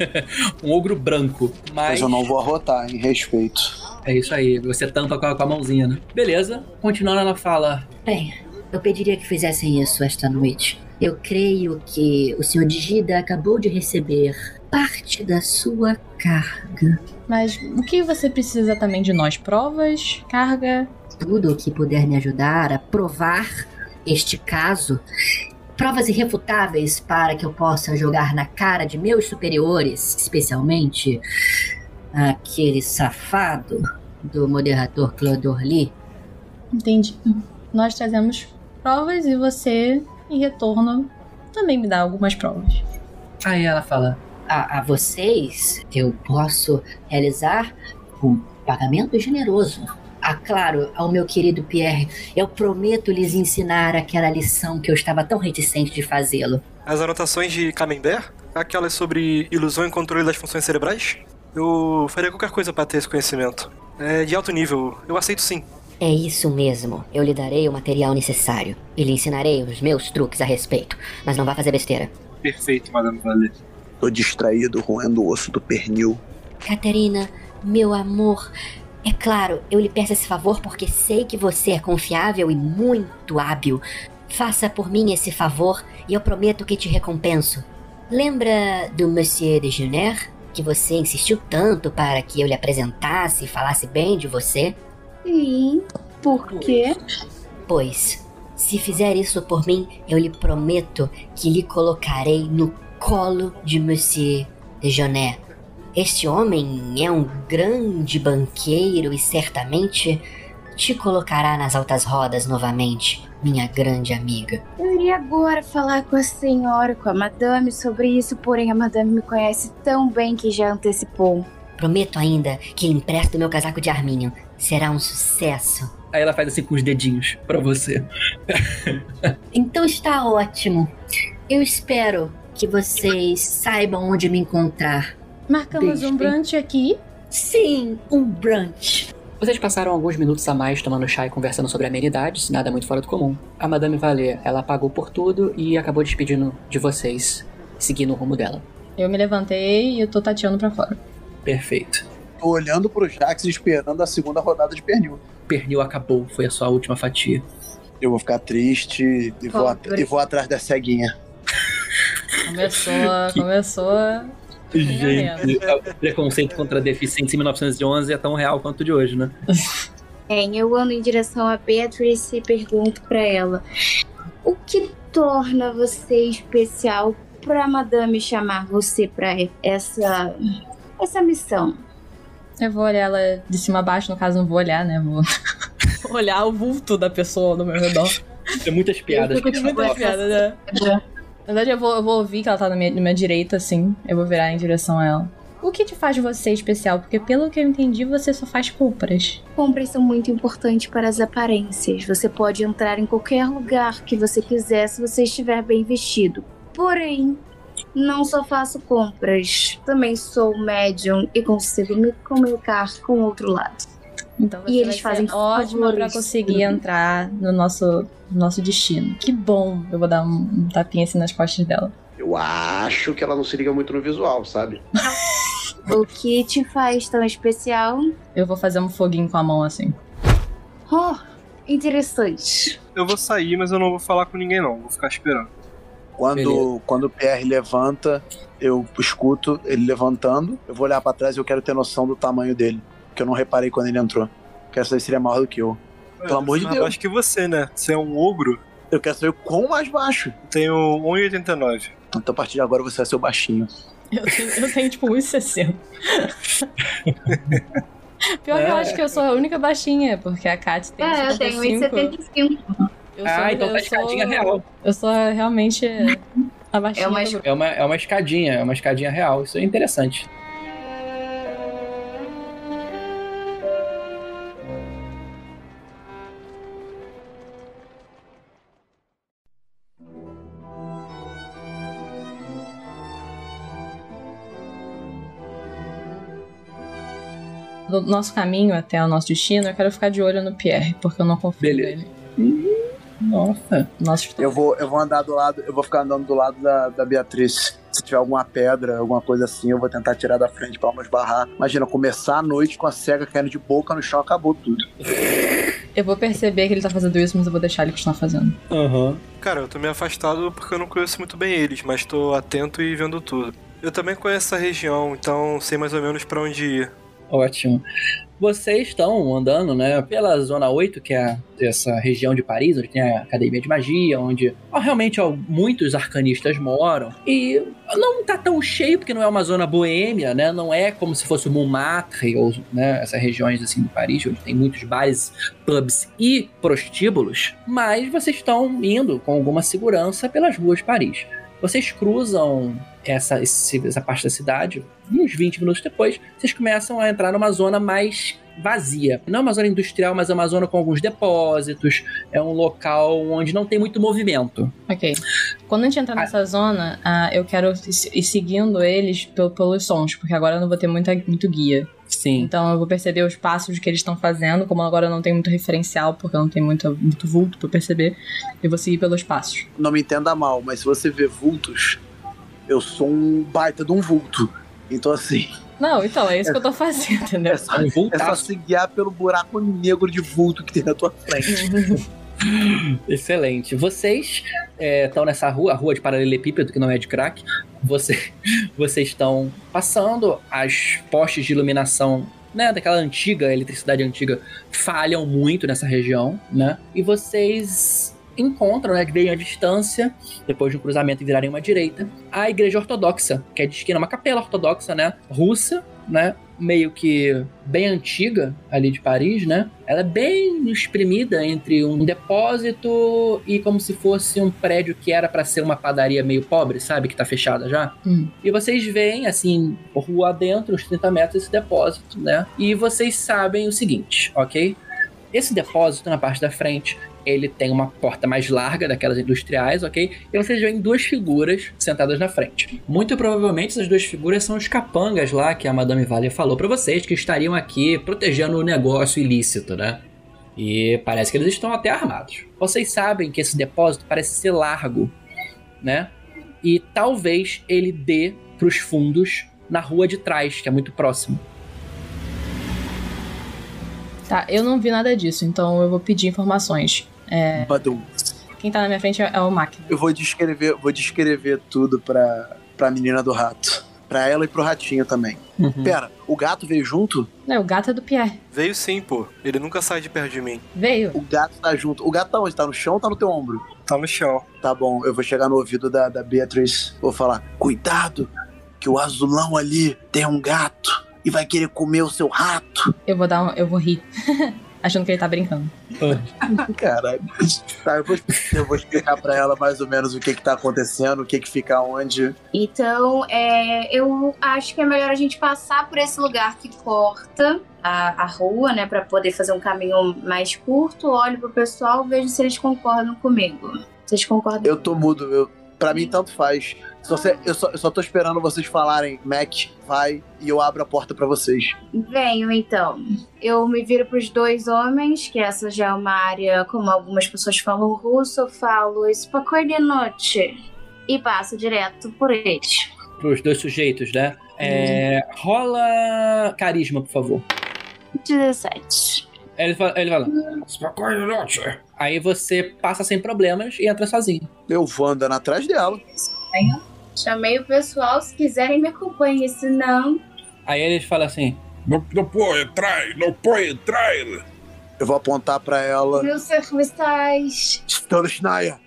um ogro branco. Mas. Mas eu não vou arrotar, em respeito. É isso aí, você tampa com a, com a mãozinha, né? Beleza. Continuando, ela fala: Bem, eu pediria que fizessem isso esta noite. Eu creio que o Sr. Digida acabou de receber parte da sua carga. Mas o que você precisa exatamente de nós? Provas? Carga? Tudo o que puder me ajudar a provar este caso. Provas irrefutáveis para que eu possa jogar na cara de meus superiores, especialmente aquele safado do moderador Claude Orly. Entendi. Nós trazemos provas e você, em retorno, também me dá algumas provas. Aí ela fala: A, a vocês, eu posso realizar um pagamento generoso. Ah, claro, ao meu querido Pierre, eu prometo lhes ensinar aquela lição que eu estava tão reticente de fazê-lo. As anotações de Camembert, aquelas sobre ilusão e controle das funções cerebrais, eu faria qualquer coisa para ter esse conhecimento. É de alto nível, eu aceito sim. É isso mesmo. Eu lhe darei o material necessário e lhe ensinarei os meus truques a respeito. Mas não vá fazer besteira. Perfeito, Madame Valet. Tô distraído roendo o osso do pernil. Caterina, meu amor, é claro, eu lhe peço esse favor porque sei que você é confiável e muito hábil. Faça por mim esse favor e eu prometo que te recompenso. Lembra do Monsieur de Jenner? Que você insistiu tanto para que eu lhe apresentasse e falasse bem de você? Sim. Por quê? Pois, se fizer isso por mim, eu lhe prometo que lhe colocarei no colo de Monsieur de Jonnet. Este homem é um grande banqueiro e certamente te colocará nas altas rodas novamente, minha grande amiga. Eu iria agora falar com a senhora, com a madame sobre isso, porém a madame me conhece tão bem que já antecipou. Prometo ainda que lhe empresto meu casaco de arminho. Será um sucesso. Aí ela faz assim com os dedinhos pra você. Então está ótimo. Eu espero que vocês saibam onde me encontrar. Marcamos Desde- um brunch aqui. Sim, um brunch. Vocês passaram alguns minutos a mais tomando chá e conversando sobre amenidades, nada muito fora do comum. A Madame Valet, ela pagou por tudo e acabou despedindo de vocês, seguindo o rumo dela. Eu me levantei e eu tô tateando pra fora. Perfeito. Tô olhando pro Jax e esperando a segunda rodada de pernil. Pernil acabou, foi a sua última fatia. Eu vou ficar triste e vou, at- e vou atrás da ceguinha. Começou, começou. Gente, o preconceito contra deficientes em 1911 é tão real quanto o de hoje, né? Bem, eu ando em direção a Beatrice e pergunto pra ela: O que torna você especial pra madame chamar você pra essa essa missão? Eu vou olhar ela de cima a baixo, no caso, não vou olhar, né? Vou olhar o vulto da pessoa no meu redor. Tem muitas piadas. Eu fico, tipo, Muita piada, né? Na verdade, eu vou, eu vou ouvir que ela tá na minha, na minha direita, assim. Eu vou virar em direção a ela. O que te faz você especial? Porque pelo que eu entendi, você só faz compras. Compras são muito importantes para as aparências. Você pode entrar em qualquer lugar que você quiser se você estiver bem vestido. Porém, não só faço compras, também sou médium e consigo me comunicar com o outro lado. Então você E eles fazem ótimo pra favores. conseguir entrar no nosso, no nosso destino. Que bom. Eu vou dar um, um tapinha assim nas costas dela. Eu acho que ela não se liga muito no visual, sabe? O que te faz tão especial? Eu vou fazer um foguinho com a mão assim. Oh, interessante. Eu vou sair, mas eu não vou falar com ninguém não. Vou ficar esperando. Quando, quando o Pierre levanta, eu escuto ele levantando. Eu vou olhar pra trás e eu quero ter noção do tamanho dele. Que eu não reparei quando ele entrou. Quero saber se ele é maior do que eu. Pelo amor de Deus. baixo que você, né? Você é um ogro. Eu quero saber quão mais baixo. Tenho 1,89. Então a partir de agora você vai ser o baixinho. Eu tenho, eu tenho tipo 1,60. Pior que eu É. acho que eu sou a única baixinha, porque a Kat tem É, eu tenho 1,75. 1,75. Eu Ah, sou- então tá eu escadinha sou- real. Eu sou realmente a baixinha É uma. É uma, é uma escadinha, é uma escadinha real. Isso é interessante. No nosso caminho até o nosso destino, eu quero ficar de olho no Pierre, porque eu não confio Beleza. nele. Nossa. Nossa, Eu vou, eu vou andar do lado, eu vou ficar andando do lado da, da Beatriz. Se tiver alguma pedra, alguma coisa assim, eu vou tentar tirar da frente pra não esbarrar. Imagina, começar a noite com a cega caindo de boca no chão, acabou tudo. eu vou perceber que ele tá fazendo isso, mas eu vou deixar ele continuar fazendo. Aham. Cara, eu tô meio afastado porque eu não conheço muito bem eles, mas tô atento e vendo tudo. Eu também conheço essa região, então sei mais ou menos pra onde ir. Ótimo. Vocês estão andando, né, pela Zona 8, que é essa região de Paris, onde tem a Academia de Magia, onde ó, realmente ó, muitos arcanistas moram. E não tá tão cheio, porque não é uma zona boêmia, né? Não é como se fosse o Montmartre, ou né, essas regiões assim de Paris, onde tem muitos bares, pubs e prostíbulos. Mas vocês estão indo com alguma segurança pelas ruas de Paris. Vocês cruzam essa, essa parte da cidade, uns 20 minutos depois, vocês começam a entrar numa zona mais vazia. Não é uma zona industrial, mas é uma zona com alguns depósitos, é um local onde não tem muito movimento. Ok. Quando a gente entrar nessa zona, ah, eu quero ir seguindo eles pel- pelos sons, porque agora eu não vou ter muita, muito guia. Sim. Então eu vou perceber os passos que eles estão fazendo, como agora eu não tenho muito referencial, porque eu não tenho muito, muito vulto pra perceber, eu vou seguir pelos passos. Não me entenda mal, mas se você vê vultos, eu sou um baita de um vulto. Então assim, Não, então, é isso que eu tô fazendo, entendeu? é só, Um é só se guiar pelo buraco negro de vulto que tem na tua frente. Excelente. Vocês estão nessa rua, a rua de paralelepípedo, que não é de crack. Você, vocês estão passando, as postes de iluminação né, daquela antiga eletricidade antiga falham muito nessa região, né? E vocês encontram, né, bem à distância, depois de um cruzamento e virarem uma direita, a igreja ortodoxa, que é de esquina, uma capela ortodoxa, né, russa, né, meio que bem antiga ali de Paris, né? Ela é bem exprimida entre um depósito e como se fosse um prédio que era pra ser uma padaria meio pobre, sabe? Que tá fechada já. Hum. E vocês veem, assim, rua adentro, uns 30 metros, esse depósito, né? E vocês sabem o seguinte, ok? Esse depósito na parte da frente, ele tem uma porta mais larga daquelas industriais, ok? E vocês veem duas figuras sentadas na frente. Muito provavelmente essas duas figuras são os capangas lá que a Madame Vale falou pra vocês que estariam aqui protegendo o negócio ilícito, né? E parece que eles estão até armados. Vocês sabem que esse depósito parece ser largo, né? E talvez ele dê pros fundos na rua de trás, que é muito próximo. Tá, eu não vi nada disso, então eu vou pedir informações. É, Badum. quem tá na minha frente é, o Mac. Eu vou descrever, vou descrever tudo pra, pra menina do rato. Pra ela e pro ratinho também. Pera, o gato veio junto? Não, o gato é do Pierre. Veio sim, pô. Ele nunca sai de perto de mim. Veio. O gato tá junto. O gato tá onde? Tá no chão ou tá no teu ombro? Tá no chão. Tá bom, eu vou chegar no ouvido da, da Beatriz. Vou falar: Cuidado, que o azulão ali tem um gato e vai querer comer o seu rato. Eu vou dar um, eu vou rir. achando que ele tá brincando. Caralho. Tá, eu vou, eu vou explicar pra ela mais ou menos o que que tá acontecendo, o que que fica onde. Então, é, eu acho que é melhor a gente passar por esse lugar que corta a, a rua, né, Pra poder fazer um caminho mais curto. Olho pro pessoal, vejo se eles concordam comigo. Vocês concordam? Eu tô mudo, eu, pra mim tanto faz. Se você, eu, só, eu só tô esperando vocês falarem, Mac, vai, e eu abro a porta pra vocês. Venho então. Eu me viro pros dois homens, que essa já é uma área, como algumas pessoas falam russo, eu falo noite. E passo direto por eles. Pros dois sujeitos, né? É, rola carisma, por favor. 17. Ele fala, ele fala "Spokojnie noite." Aí você passa sem problemas e entra sozinho. Eu vou andando atrás dela. Chamei o pessoal, se quiserem me acompanhem, se não. Aí ele fala assim: Não, não pode entrar, não pode entrar. Eu vou apontar pra ela. Meus serviçais. Estando Schneier.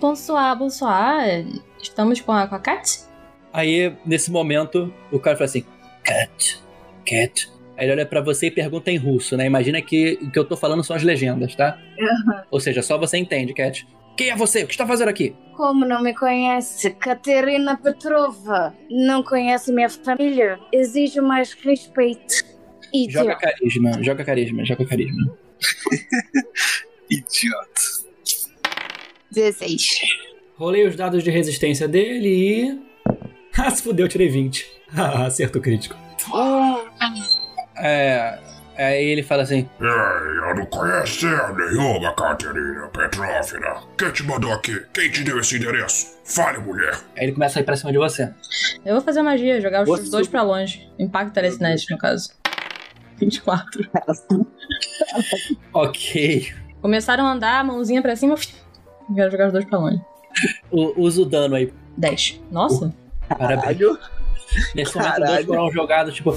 Bonsoir, bonsoir. Estamos com a, com a Kat? Aí, nesse momento, o cara fala assim: Cat, cat. Ele olha pra você e pergunta em russo, né? Imagina que o que eu tô falando são as legendas, tá? Ou seja, só você entende, Cat. Quem é você? O que está fazendo aqui? Como não me conhece? Katerina Petrova. Não conhece minha família? Exijo mais respeito. Joga Idiota. carisma, joga carisma, joga carisma. Idiota. 16. Rolei os dados de resistência dele e. Ah, se fudeu, eu tirei 20. Ah, acerto crítico. É. Aí ele fala assim: Ei, eu não conheço nenhuma Katerina Petrovna. Quem te mandou aqui? Quem te deu esse endereço? Fale, mulher. Aí ele começa a ir pra cima de você. Eu vou fazer magia, jogar os Você- dois pra longe. Impacto telecinese, no caso. 24. Ok. Começaram a andar, mãozinha pra cima. Quero jogar os dois pra longe. U- usa o dano aí. 10. Nossa. Parabéns. Caralho. Nesse momento, dois foram jogados, tipo.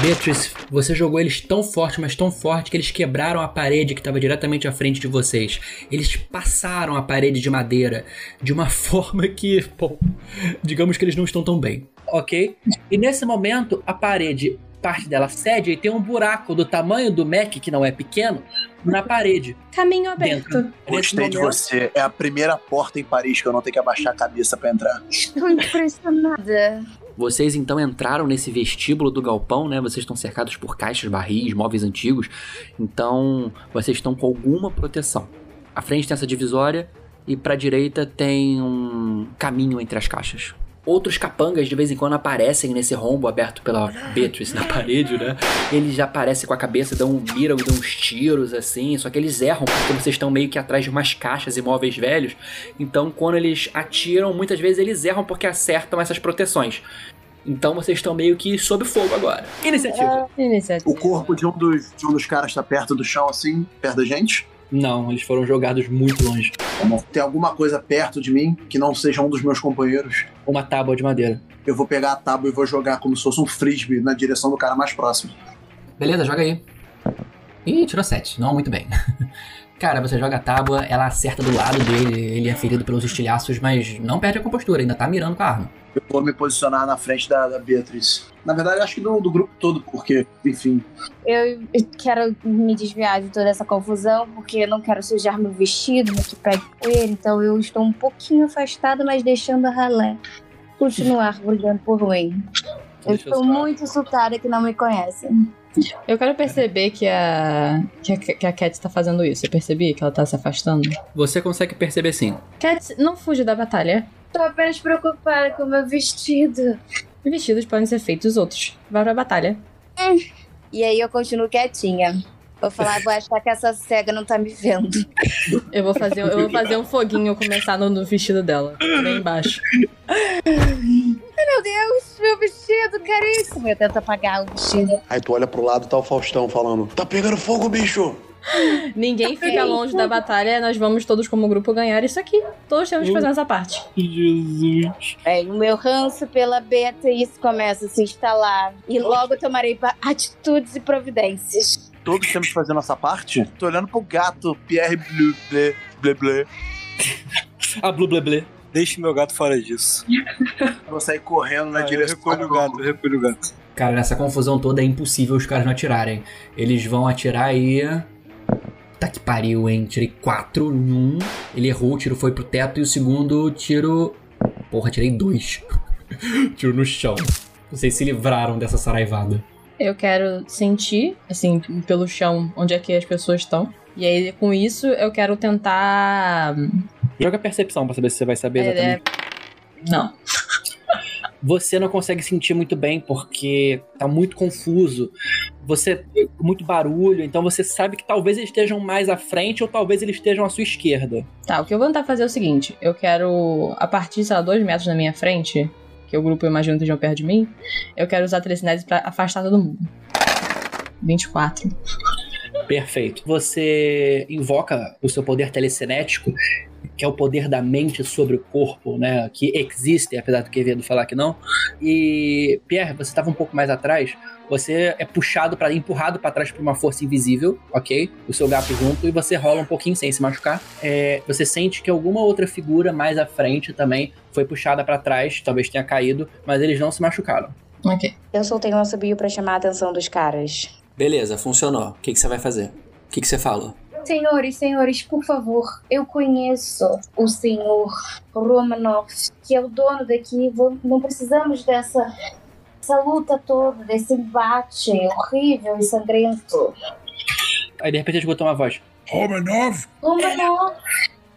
Beatrice, você jogou eles tão forte, mas tão forte que eles quebraram a parede que estava diretamente à frente de vocês. Eles passaram a parede de madeira de uma forma que, bom, digamos que eles não estão tão bem. Ok? E nesse momento, a parede, parte dela cede e tem um buraco do tamanho do Mac, que não é pequeno, na parede. Caminho aberto. Dentro. Gostei de você. É a primeira porta em Paris que eu não tenho que abaixar a cabeça pra entrar. Estou impressionada. Vocês então entraram nesse vestíbulo do galpão, né? Vocês estão cercados por caixas, barris, móveis antigos. Então, vocês estão com alguma proteção. À frente tem essa divisória e pra direita tem um caminho entre as caixas. Outros capangas de vez em quando aparecem nesse rombo aberto pela Beatrice na parede, né? Eles já aparecem com a cabeça, dão um miram e dão uns tiros assim, só que eles erram porque vocês estão meio que atrás de umas caixas e móveis velhos. Então, quando eles atiram, muitas vezes eles erram porque acertam essas proteções. Então vocês estão meio que sob fogo agora. Iniciativa. Iniciativa. O corpo de um dos, de um dos caras tá perto do chão, assim, perto da gente. Não, eles foram jogados muito longe. Tem alguma coisa perto de mim que não seja um dos meus companheiros. Uma tábua de madeira. Eu vou pegar a tábua e vou jogar como se fosse um frisbee na direção do cara mais próximo. Beleza, joga aí. Ih, tirou 7. Não, muito bem. Cara, você joga a tábua, ela acerta do lado dele, ele é ferido pelos estilhaços, mas não perde a compostura, ainda tá mirando com a arma. Eu vou me posicionar na frente da, da Beatriz. Na verdade, acho que do, do grupo todo, porque, enfim, Eu quero me desviar de toda essa confusão, porque eu não quero sujar meu vestido, meu que pega poeira, então eu estou um pouquinho afastada, mas deixando a ralé continuar brigando por mim. Eu estou muito insultada que não me conhecem. Eu quero perceber que a, que a, que a Cat tá fazendo isso. Eu percebi que ela tá se afastando. Você consegue perceber sim. Cat, não fuja da batalha. Tô apenas preocupada com meu vestido. Vestidos podem ser feitos outros. Vai pra batalha. E aí eu continuo quietinha. Vou falar, vou achar que essa cega não tá me vendo. Eu vou fazer, eu vou fazer um foguinho começar no, no vestido dela. Bem embaixo. Meu Deus, meu vestido caríssimo. Eu tento apagar o vestido. Aí tu olha pro lado, tá o Faustão falando: Tá pegando fogo, bicho! Ninguém fica longe da batalha. Nós vamos todos como grupo ganhar isso aqui. Todos temos que fazer essa parte. Jesus. É, o meu ranço pela beta isso começa a se instalar. E logo tomarei atitudes e providências. todos temos que fazer nossa parte. Tô olhando pro gato, Pierre Bleu, blé, blé, blé. A Blue Blé Blé. Deixe meu gato fora disso. Vou sair correndo na Ah, eu direção recolho o do- gato, eu recolho o gato. Cara, nessa confusão toda é impossível os caras não atirarem. Eles vão atirar aí. Tá que pariu, hein? Tirei 4 em um. Ele errou, o tiro foi pro teto e o segundo tiro. Porra, tirei dois. tiro no chão. Vocês se livraram dessa saraivada. Eu quero sentir, assim, pelo chão, onde é que as pessoas estão. E aí, com isso, eu quero tentar. Joga percepção pra saber se você vai saber É, exatamente. Não. Você não consegue sentir muito bem porque tá muito confuso. Você muito barulho, então você sabe que talvez eles estejam mais à frente ou talvez eles estejam à sua esquerda. Tá, o que eu vou tentar fazer é o seguinte: eu quero, a partir, sei lá, dois metros na minha frente, que o grupo eu imagino estejam perto de mim, eu quero usar telecinese pra afastar todo mundo. 24. Perfeito. Você invoca o seu poder telecinético, que é o poder da mente sobre o corpo, né? Que existe, apesar do Quevedo falar que não. E, Pierre, você estava um pouco mais atrás. Você é puxado para empurrado para trás por uma força invisível, ok? O seu gato junto e você rola um pouquinho sem se machucar. É, você sente que alguma outra figura mais à frente também foi puxada para trás, talvez tenha caído, mas eles não se machucaram. Ok. Eu soltei um assobio pra chamar a atenção dos caras. Beleza, funcionou. O que, que você vai fazer? O que, que você fala? Senhores, senhores, por favor, eu conheço o senhor Romanov, que é o dono daqui. Não precisamos dessa, dessa luta toda, desse embate horrível e sangrento. Aí de repente escutou uma voz. Romanov, Romanov,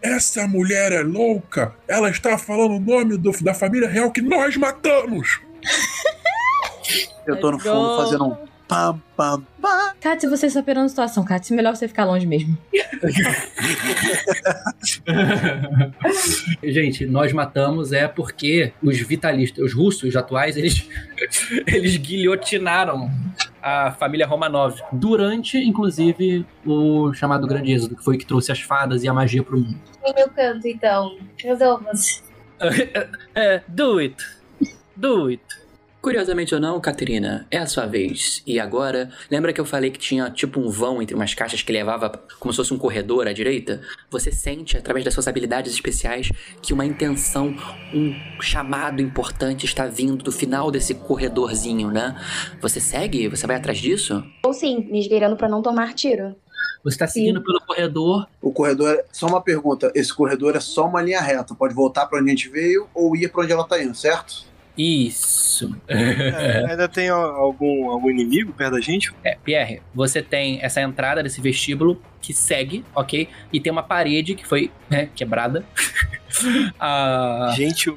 essa mulher é louca. Ela está falando o nome do- da família real que nós matamos. Eu tô no fundo fazendo um pam, pam, pam. Kat, você está operando a situação, Kat. Melhor você ficar longe mesmo. Gente, nós matamos é porque os vitalistas, os russos atuais, eles, eles guilhotinaram a família Romanov durante, inclusive, o chamado Grande Êxodo, que foi que trouxe as fadas e a magia pro mundo. em meu canto, então. Resolva-se. É, do it. Do it. Curiosamente ou não, Caterina, é a sua vez. E agora, lembra que eu falei que tinha tipo um vão entre umas caixas que levava como se fosse um corredor à direita? Você sente, através das suas habilidades especiais, que uma intenção, um chamado importante está vindo do final desse corredorzinho, né? Você segue? Você vai atrás disso? Ou sim, me esgueirando pra não tomar tiro. Você tá seguindo pelo corredor. O corredor. é- Só uma pergunta: esse corredor é só uma linha reta? Pode voltar pra onde a gente veio ou ir pra onde ela tá indo, certo? Isso. É, ainda tem al- algum, algum inimigo perto da gente? É, Pierre, você tem essa entrada desse vestíbulo que segue, ok? E tem uma parede que foi né, quebrada. Ah, Gente,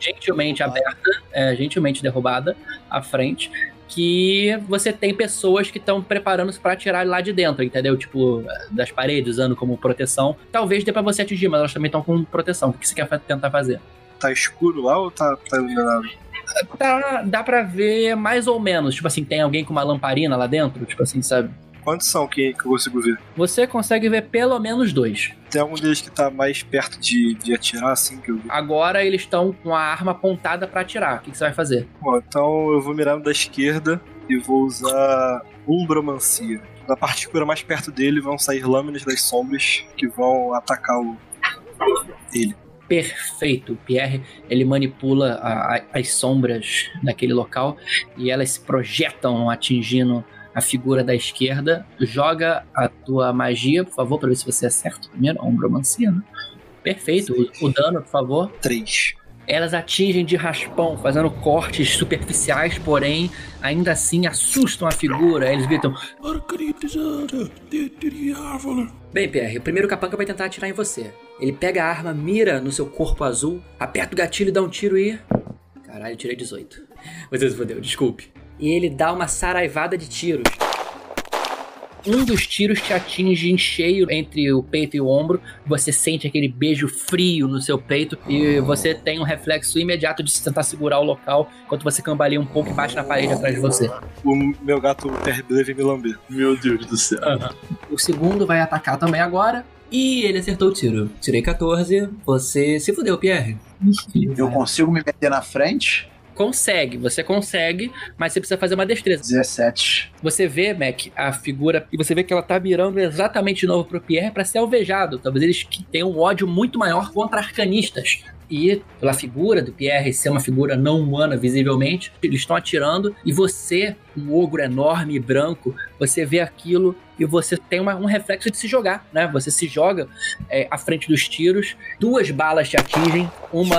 gentilmente aberta, é, gentilmente derrubada à frente. Que você tem pessoas que estão preparando-se pra atirar lá de dentro, entendeu? Tipo, das paredes, usando como proteção. Talvez dê pra você atingir, mas elas também estão com proteção. O que você quer tentar fazer? Tá escuro lá ou tá, tá iluminado? Tá, dá pra ver mais ou menos. Tipo assim, tem alguém com uma lamparina lá dentro? Tipo assim, sabe? Quantos são que, que eu consigo ver? Você consegue ver pelo menos dois. Tem algum deles que tá mais perto de, de atirar, assim, que eu vi? Agora eles estão com a arma apontada pra atirar. O que, que você vai fazer? Bom, então eu vou mirar no da esquerda e vou usar Umbromancia. Na parte escura mais perto dele vão sair lâminas das sombras que vão atacar o... ele. Perfeito. O Pierre, ele manipula a- a- as sombras daquele local e elas se projetam atingindo a figura da esquerda. Joga a tua magia, por favor, pra ver se você acerta primeiro. Ombromancia, né? Perfeito. O, o dano, por favor. Três. Elas atingem de raspão, fazendo cortes superficiais, porém, ainda assim assustam a figura. Eles gritam. Bem, Pierre, o primeiro capanga vai tentar atirar em você. Ele pega a arma, mira no seu corpo azul, aperta o gatilho, dá um tiro e. Caralho, tirei 18. Você se fodeu, desculpe. E ele dá uma saraivada de tiros. Um dos tiros te atinge em cheio entre o peito e o ombro. Você sente aquele beijo frio no seu peito e você tem um reflexo imediato de tentar segurar o local enquanto você cambaleia um pouco e bate na parede atrás de você. O meu gato Terble vem me lamber. Meu Deus do céu. O segundo vai atacar também agora. E ele acertou o tiro. Tirei 14. Você se fudeu, Pierre. Eu consigo me meter na frente? Consegue, você consegue, mas você precisa fazer uma destreza. 17. Você vê, Mac, a figura, e você vê que ela tá mirando exatamente de novo pro Pierre pra ser alvejado. Talvez eles que tenham um ódio muito maior contra arcanistas. E pela figura do Pierre ser uma figura não humana, visivelmente, eles estão atirando e você, um ogro enorme e branco, você vê aquilo e você tem uma- um reflexo de se jogar, né? Você se joga é, à frente dos tiros, duas balas te atingem, uma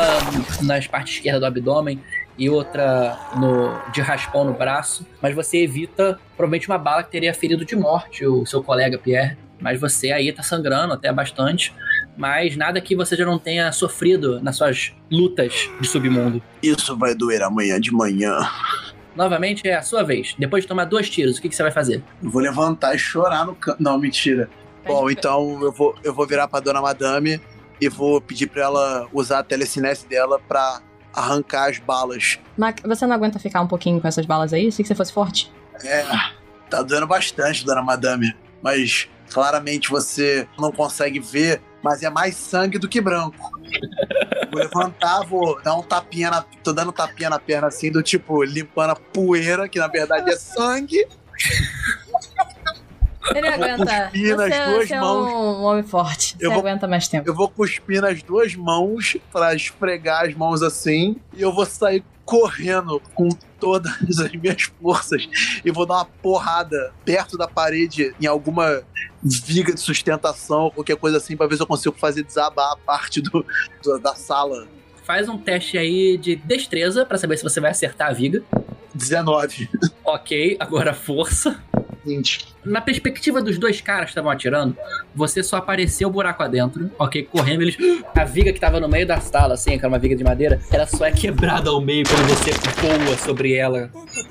nas partes esquerda do abdômen e outra no, de raspão no braço, mas você evita provavelmente uma bala que teria ferido de morte o seu colega Pierre. Mas você aí tá sangrando até bastante, mas nada que você já não tenha sofrido nas suas lutas de submundo. Isso vai doer amanhã de manhã. Novamente é a sua vez. Depois de tomar dois tiros, o que, que você vai fazer? Eu vou levantar e chorar no canto. Não, mentira. Bom, então eu vou, eu vou virar pra dona Madame e vou pedir pra ela usar a telecinese dela pra arrancar as balas. Mas você não aguenta ficar um pouquinho com essas balas aí? Se que você fosse forte? É, tá doendo bastante, dona Madame. Mas claramente você não consegue ver, mas é mais sangue do que branco. Vou levantar, vou dar um tapinha na. Tô dando um tapinha na perna assim, do tipo, limpando a poeira, que na verdade é sangue. Ele aguenta. cuspir nas Você, duas você é mãos. um homem forte. Você Eu vou- aguenta mais tempo. Eu vou cuspir nas duas mãos pra esfregar as mãos assim. E eu vou sair correndo com todas as minhas forças. E vou dar uma porrada perto da parede em alguma viga de sustentação qualquer coisa assim pra ver se eu consigo fazer desabar a parte do, do- da sala. Faz um teste aí de destreza pra saber se você vai acertar a viga. 19. Ok, agora força. 20. Na perspectiva dos dois caras que estavam atirando, você só apareceu o buraco adentro, ok? Correndo, eles. A viga que tava no meio da sala, assim, que era uma viga de madeira, ela só é quebrada ao meio quando você voa sobre ela,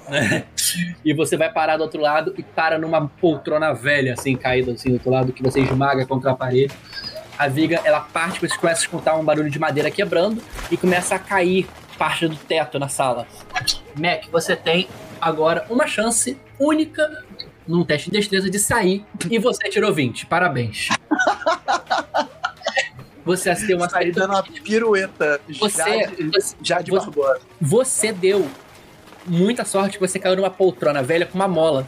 né? E você vai parar do outro lado e para numa poltrona velha, assim, caída assim do outro lado, que você esmaga contra a parede. A viga, ela parte, você começa a escutar um barulho de madeira quebrando e começa a cair parte do teto na sala. Mac, você tem agora uma chance única num teste de destreza de sair e você tirou 20. Parabéns. Você deu uma Saí saída. dando uma pirueta Você, já de, você, já de você- você deu muita sorte que você caiu numa poltrona velha com uma mola.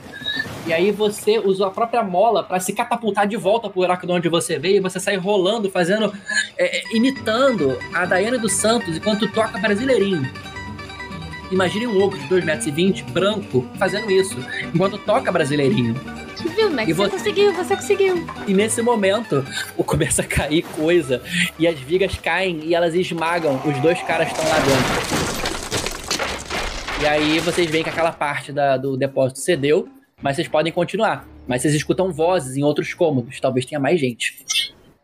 E aí você usou a própria mola pra se catapultar de volta pro buraco de onde você veio e você sai rolando, fazendo. é, é, imitando a Daiane dos Santos enquanto toca brasileirinho. Imagine um ogro de 2,20m, branco, fazendo isso, enquanto toca brasileirinho. Viu, Max? E Você você- conseguiu, você conseguiu. E nesse momento, o começa a cair coisa e as vigas caem e elas esmagam. Os dois caras estão lá dentro. E aí vocês veem que aquela parte da- do depósito cedeu, mas vocês podem continuar. Mas vocês escutam vozes em outros cômodos. Talvez tenha mais gente.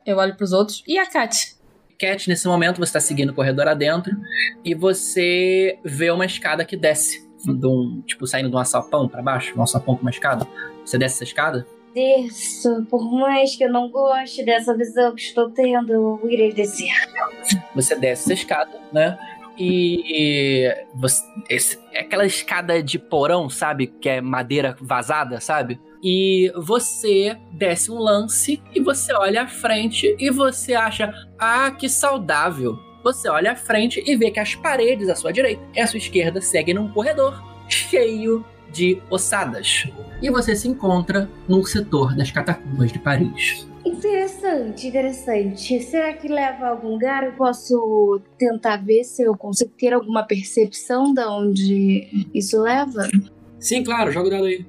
Eu olho pros outros. E a Kat? Cat, nesse momento, você tá seguindo o corredor adentro e você vê uma escada que desce. De um, tipo, saindo de um alçapão pra baixo, um alçapão com uma escada. Você desce essa escada? Desço, por mais que eu não goste dessa visão que estou tendo, eu irei descer. Você desce essa escada, né? E você, esse- é aquela escada de porão, sabe? Que é madeira vazada, sabe? E você desce um lance e você olha à frente e você acha, ah, que saudável. Você olha à frente e vê que as paredes à sua direita e à sua esquerda seguem num corredor cheio de ossadas. E você se encontra num setor das catacumbas de Paris. Interessante, interessante. Será que leva a algum lugar? Eu posso tentar ver se eu consigo ter alguma percepção de onde isso leva? Sim, claro, joga o dado aí.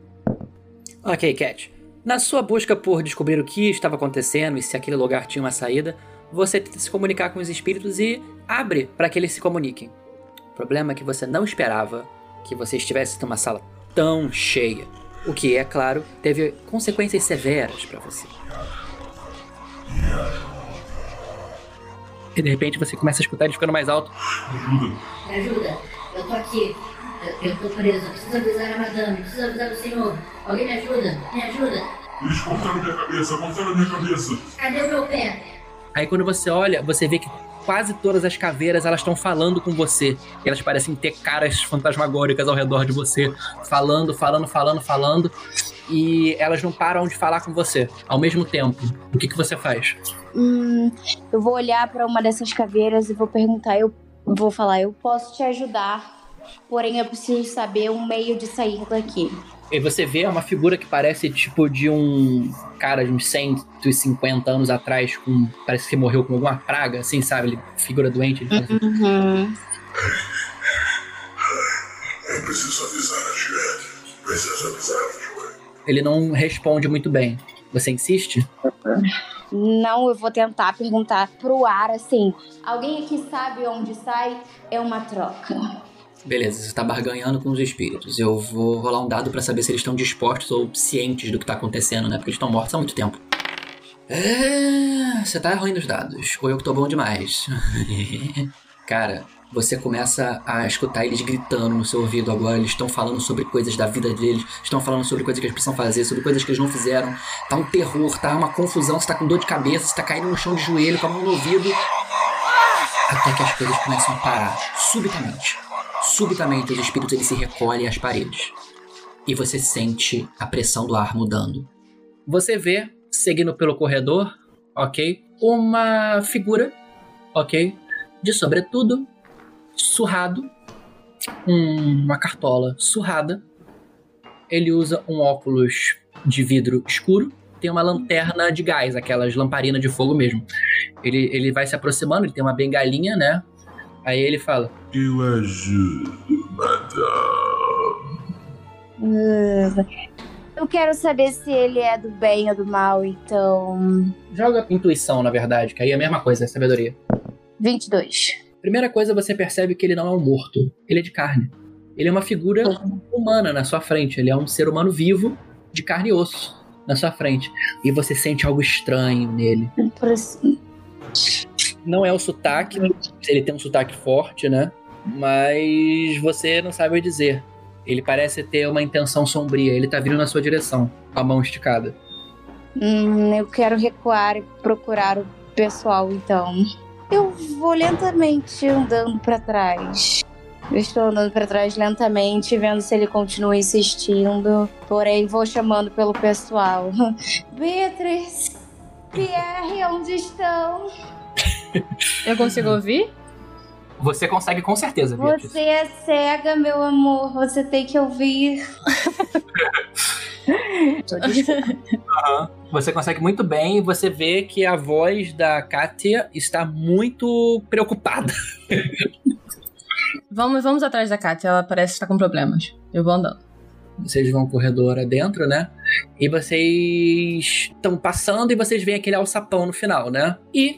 Ok, Cat. Na sua busca por descobrir o que estava acontecendo e se aquele lugar tinha uma saída, você tenta se comunicar com os espíritos e abre para que eles se comuniquem. O problema é que você não esperava que você estivesse numa sala tão cheia, o que, é claro, teve consequências severas para você. E de repente você começa a escutar ele ficando mais alto. Me ajuda, eu tô aqui. Eu, eu tô preso, preciso avisar a madame, preciso avisar o senhor. Alguém me ajuda, me ajuda. Eles cortaram minha cabeça, cortaram minha cabeça. Cadê o meu pé? Aí quando você olha, você vê que quase todas as caveiras elas estão falando com você. Elas parecem ter caras fantasmagóricas ao redor de você, falando, falando, falando, falando. E elas não param de falar com você ao mesmo tempo. O que, que você faz? Hum, eu vou olhar pra uma dessas caveiras e vou perguntar. Eu vou falar, eu posso te ajudar, porém eu preciso saber um meio de sair daqui. E você vê uma figura que parece tipo de um cara de uns 150 anos atrás, com parece que morreu com alguma praga, assim, sabe? Ele, figura doente. Uhum. Eu preciso avisar a. Preciso avisar a. Ele não responde muito bem. Você insiste? Não, eu vou tentar perguntar pro ar assim. Alguém aqui sabe onde sai? É uma troca. Beleza, você tá barganhando com os espíritos. Eu vou rolar um dado pra saber se eles estão dispostos ou cientes do que tá acontecendo, né? Porque eles estão mortos há muito tempo. É, você tá ruim nos dados. Ou eu que tô bom demais. Cara, você começa a escutar eles gritando no seu ouvido agora. Eles estão falando sobre coisas da vida deles. Estão falando sobre coisas que eles precisam fazer, sobre coisas que eles não fizeram. Tá um terror, tá uma confusão. Você tá com dor de cabeça, você tá caindo no chão de joelho, com a mão no ouvido. Até que as coisas começam a parar, subitamente. Subitamente os espíritos eles se recolhem às paredes. E você sente a pressão do ar mudando. Você vê, seguindo pelo corredor, ok? Uma figura, ok? De sobretudo, surrado, um- uma cartola surrada. Ele usa um óculos de vidro escuro, tem uma lanterna de gás, aquelas lamparinas de fogo mesmo. Ele, ele vai se aproximando, ele tem uma bengalinha, né? Aí ele fala: Eu ajudo, madame. Eu quero saber se ele é do bem ou do mal, então. Joga intuição, na verdade, que aí é a mesma coisa, é sabedoria. 22. Primeira coisa, você percebe que ele não é um morto. Ele é de carne. Ele é uma figura humana na sua frente. Ele é um ser humano vivo, de carne e osso, na sua frente. E você sente algo estranho nele. Por isso- Não é o sotaque, ele tem um sotaque forte, né? Mas você não sabe dizer. Ele parece ter uma intenção sombria. Ele tá vindo na sua direção, a mão esticada. Hum, eu quero recuar e procurar o pessoal, então. Eu vou lentamente andando pra trás. Eu estou andando pra trás lentamente, vendo se ele continua insistindo. Porém, vou chamando pelo pessoal. Beatriz, Pierre, onde estão? Eu consigo ouvir? Você consegue com certeza, Beatriz. Você é cega, meu amor. Você tem que ouvir. Aham. Você consegue muito bem e você vê que a voz da Katia está muito preocupada. Vamos, vamos atrás da Kátia, ela parece estar com problemas. Eu vou andando. Vocês vão corredor adentro, né? E vocês estão passando e vocês veem aquele alçapão no final, né? E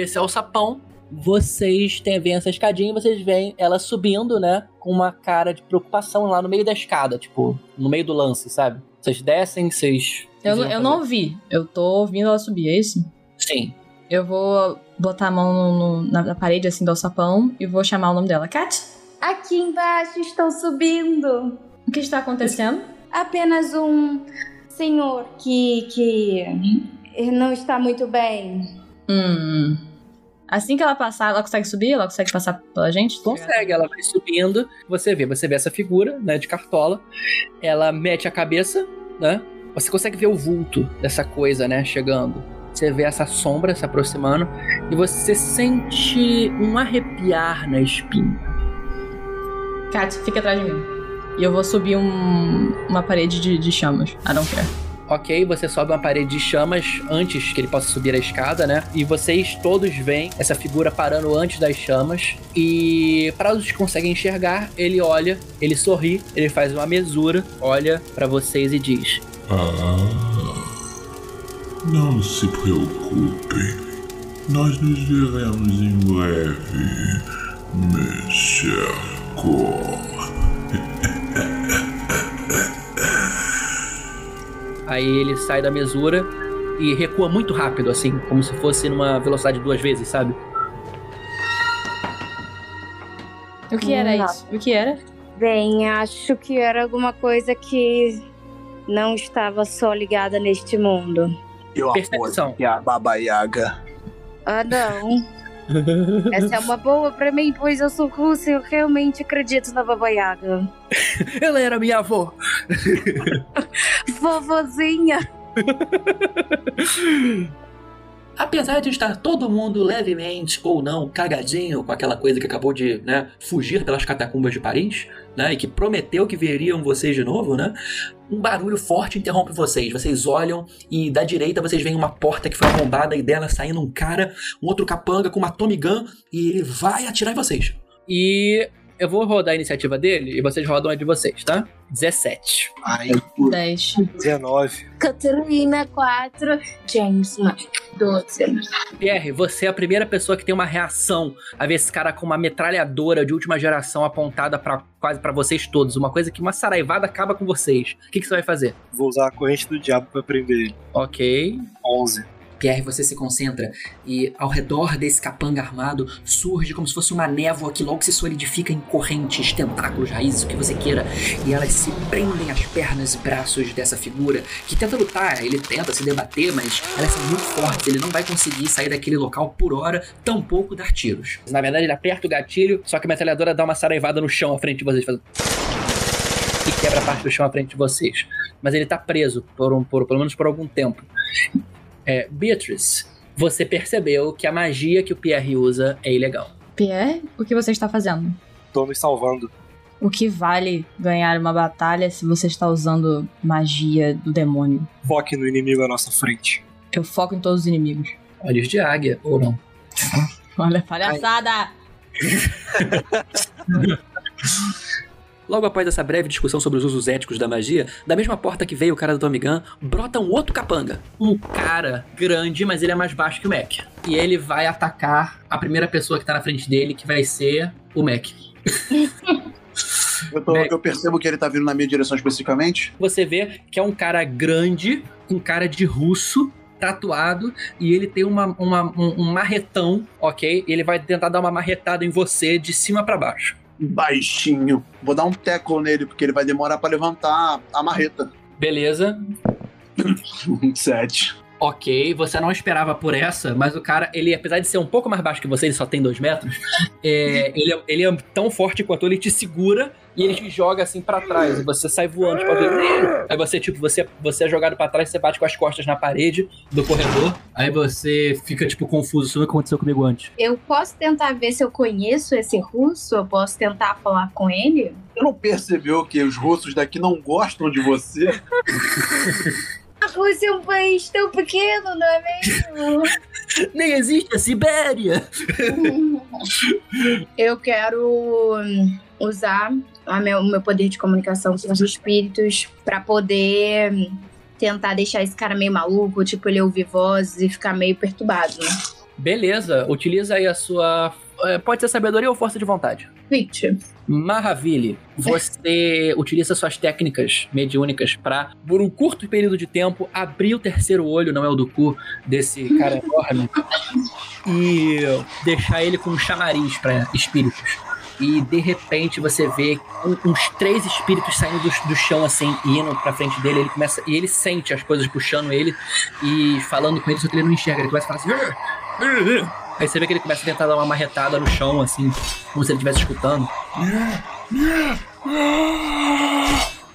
desse alçapão, vocês têm, veem essa escadinha e vocês veem ela subindo, né? Com uma cara de preocupação lá no meio da escada, tipo, no meio do lance, sabe? Vocês descem, vocês. Eu, eu não ouvi. Eu tô ouvindo ela subir, é isso? Sim. Eu vou botar a mão no- no- na, na parede, assim, do alçapão e vou chamar o nome dela. Kat, Aqui embaixo estão subindo. o que está acontecendo? Apenas um senhor que, que não está muito bem. Hum. Assim que ela passar, ela consegue subir? Ela consegue passar pela gente? Consegue, ela vai subindo. Você vê, você vê essa figura, né, de cartola. Ela mete a cabeça, né? Você consegue ver o vulto dessa coisa, né, chegando. Você vê essa sombra se aproximando e você sente um arrepiar na espinha. Kat, fica atrás de mim. E eu vou subir um- uma parede de, de chamas. I don't care. Ok, você sobe uma parede de chamas antes que ele possa subir a escada, né? E vocês todos veem essa figura parando antes das chamas. E para os que conseguem enxergar, ele olha, ele sorri, ele faz uma mesura, olha para vocês e diz: Ah, não se preocupem. Nós nos veremos em breve, Monsieur Cor. Aí ele sai da mesura e recua muito rápido, assim, como se fosse numa velocidade de duas vezes, sabe? O que era Não. isso? O que era? Bem, acho que era alguma coisa que não estava só ligada neste mundo. Eu Percepção. apoio a Baba Yaga. Ah, não. Essa é uma boa pra mim, pois eu sou russa e eu realmente acredito na Baba Yaga. Ela era minha avó. Vovozinha. apesar de estar todo mundo levemente ou não cagadinho com aquela coisa que acabou de né, fugir pelas catacumbas de Paris, né, e que prometeu que veriam vocês de novo, né? Um barulho forte interrompe vocês. Vocês olham e da direita vocês veem uma porta que foi arrombada e dela saindo um cara, um outro capanga com uma Tommy Gun e ele vai atirar em vocês. E eu vou rodar a iniciativa dele e vocês rodam a de vocês, tá? 17. Ai, 10. 19. Catarina, 4. James, 12. Pierre, você é a primeira pessoa que tem uma reação a ver esse cara com uma metralhadora de última geração apontada para quase para vocês todos. Uma coisa que uma saraivada acaba com vocês. O que, que você vai fazer? Vou usar a corrente do diabo pra prender ele. Ok. 11. Pierre, você se concentra e ao redor desse capanga armado surge como se fosse uma névoa que logo se solidifica em correntes, tentáculos, raízes, o que você queira, e elas se prendem às pernas e braços dessa figura que tenta lutar, ele tenta se debater, mas elas são muito fortes, ele não vai conseguir sair daquele local por hora, tampouco dar tiros. Na verdade, ele aperta o gatilho, só que a metralhadora dá uma saraivada no chão à frente de vocês. Faz... E quebra a parte do chão à frente de vocês. Mas ele tá preso, por, um, por pelo menos por algum tempo. É, Beatrice, você percebeu que a magia que o Pierre usa é ilegal. Pierre, o que você está fazendo? Tô me salvando. O que vale ganhar uma batalha se você está usando magia do demônio? Foque no inimigo à nossa frente. Eu foco em todos os inimigos. Olhos de águia, ou não. Olha, palhaçada! Logo após essa breve discussão sobre os usos éticos da magia, da mesma porta que veio o cara do Tommy Gun, brota um outro capanga. Um cara grande, mas ele é mais baixo que o Mac. E ele vai atacar a primeira pessoa que tá na frente dele, que vai ser o Mac. Eu, tô- eu percebo que ele tá vindo na minha direção especificamente. Você vê que é um cara grande, com cara de russo, tatuado, e ele tem uma, uma- um, um marretão, ok? E ele vai tentar dar uma marretada em você de cima pra baixo. Baixinho. Vou dar um tackle nele, porque ele vai demorar pra levantar a marreta. Beleza? Sete. Ok, você não esperava por essa, mas o cara, ele, apesar de ser um pouco mais baixo que você, ele só tem dois metros, é, ele, é- ele é tão forte quanto ele te segura e ele te joga assim pra trás. E você sai voando, tipo, assim, aí você, tipo, você, você é jogado pra trás, você bate com as costas na parede do corredor, aí você fica, tipo, confuso. Isso nunca aconteceu comigo antes. Eu posso tentar ver se eu conheço esse russo? Eu posso tentar falar com ele? Você não percebeu que os russos daqui não gostam de você? Rússia é um país tão pequeno, não é mesmo? Nem existe a Sibéria! Eu quero usar a meu- o meu poder de comunicação com os espíritos pra poder tentar deixar esse cara meio maluco, tipo, ele ouvir vozes e ficar meio perturbado. né? Beleza, utiliza aí a sua. É, Pode ser sabedoria ou força de vontade. 20. Maravilha. Você utiliza suas técnicas mediúnicas pra, por um curto período de tempo, abrir o terceiro olho, não é o do cu, desse cara enorme, e deixar ele com um chamariz pra espíritos. E de repente você vê uns três espíritos saindo do, do chão assim, e indo pra frente dele. Ele começa. E ele sente as coisas puxando ele e falando com ele, só que ele não enxerga. Ele começa a falar assim. Aí você vê que ele começa a tentar dar uma marretada no chão, assim, como se ele estivesse escutando.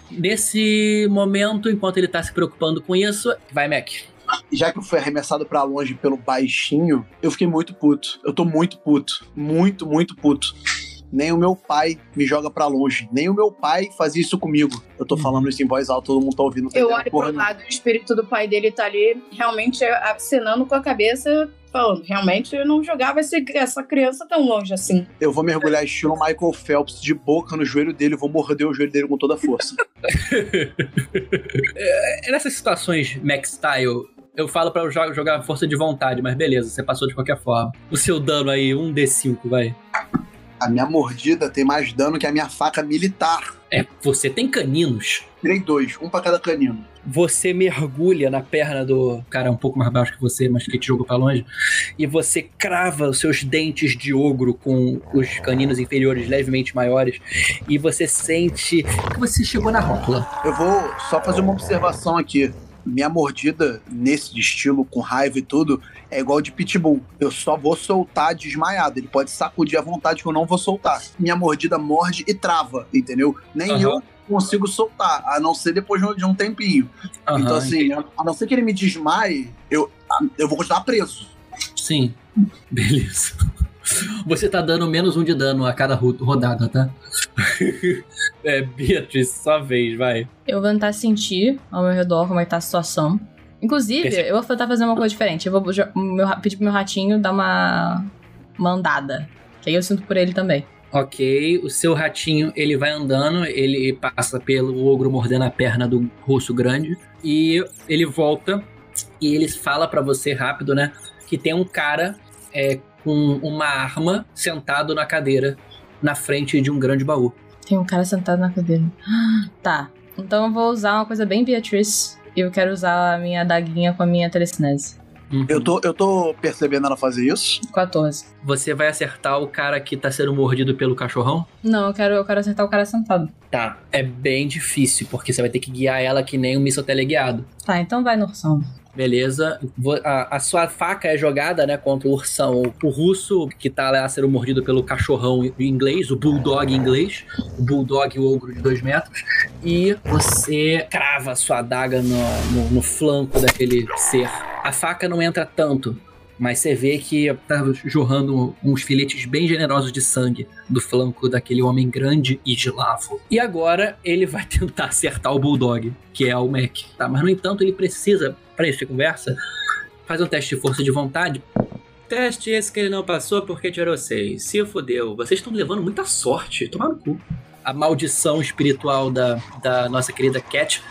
Nesse momento, enquanto ele tá se preocupando com isso, vai, Mac. Já que eu fui arremessado pra longe pelo baixinho, eu fiquei muito puto. Eu tô muito puto. Muito, muito puto. Nem o meu pai me joga pra longe. Nem o meu pai fazia isso comigo. Eu tô falando isso em voz alta, todo mundo tá ouvindo. não tá Eu olho porra pro nenhuma. lado e o espírito do pai dele tá ali, realmente acenando com a cabeça, falando: realmente eu não jogava esse- essa criança tão longe assim. Eu vou mergulhar estilo Michael Phelps de boca no joelho dele, vou morder o joelho dele com toda a força. É, Nessas situações Mac Style, eu falo pra eu jo- jogar força de vontade, mas beleza, você passou de qualquer forma. O seu dano aí, um D5, vai. A minha mordida tem mais dano que a minha faca militar. É, você tem caninos. Tirei dois, um pra cada canino. Você mergulha na perna do cara um pouco mais baixo que você, mas que te jogou pra longe, e você crava os seus dentes de ogro com os caninos inferiores levemente maiores, e você sente que você chegou na rótula. Eu vou só fazer uma observação aqui. Minha mordida, nesse estilo, com raiva e tudo, é igual de pitbull. Eu só vou soltar desmaiado. Ele pode sacudir à vontade que eu não vou soltar. Minha mordida morde e trava, entendeu? Nem Aham. eu consigo soltar, a não ser depois de um tempinho. Aham, então, assim, a a não ser que ele me desmaie, eu, eu vou continuar preso. Sim. Beleza. Você tá dando menos um de dano a cada ro- rodada, tá? é, Beatriz, sua vez, vai. Eu vou tentar sentir ao meu redor como é que tá a situação. Inclusive, Perfeito. eu vou tentar fazer uma coisa diferente. Eu vou meu pedir pro meu ratinho dar uma mandada. Que aí eu sinto por ele também. Ok, o seu ratinho ele vai andando, ele passa pelo ogro mordendo a perna do russo grande e ele volta e ele fala pra você rápido, né? Que tem um cara é, com uma arma sentado na cadeira na frente de um grande baú. Tem um cara sentado na cadeira. Tá. Então eu vou usar uma coisa bem Beatriz. E eu quero usar a minha daguinha com a minha telecinese. Uhum. Eu tô, eu tô percebendo ela fazer isso. 14. Você vai acertar o cara que tá sendo mordido pelo cachorrão? Não, eu quero, eu quero acertar o cara sentado. Tá. É bem difícil, porque você vai ter que guiar ela que nem um míssil teleguiado. Tá, então vai no ursão. Beleza. A, a sua faca é jogada, né, contra o ursão. O russo, que tá lá sendo mordido pelo cachorrão inglês, o bulldog inglês. O bulldog, o ogro de dois metros. E você crava a sua adaga no, no, no flanco daquele ser. A faca não entra tanto, mas você vê que tá jorrando uns filetes bem generosos de sangue do flanco daquele homem grande e eslavo. E agora ele vai tentar acertar o Bulldog, que é o Mac. Tá? Mas no entanto, ele precisa, para essa conversa, fazer um teste de força de vontade. Teste esse que ele não passou porque tirou 6. Se fodeu. Vocês estão levando muita sorte. Tomar no cu. A maldição espiritual da, da nossa querida Cat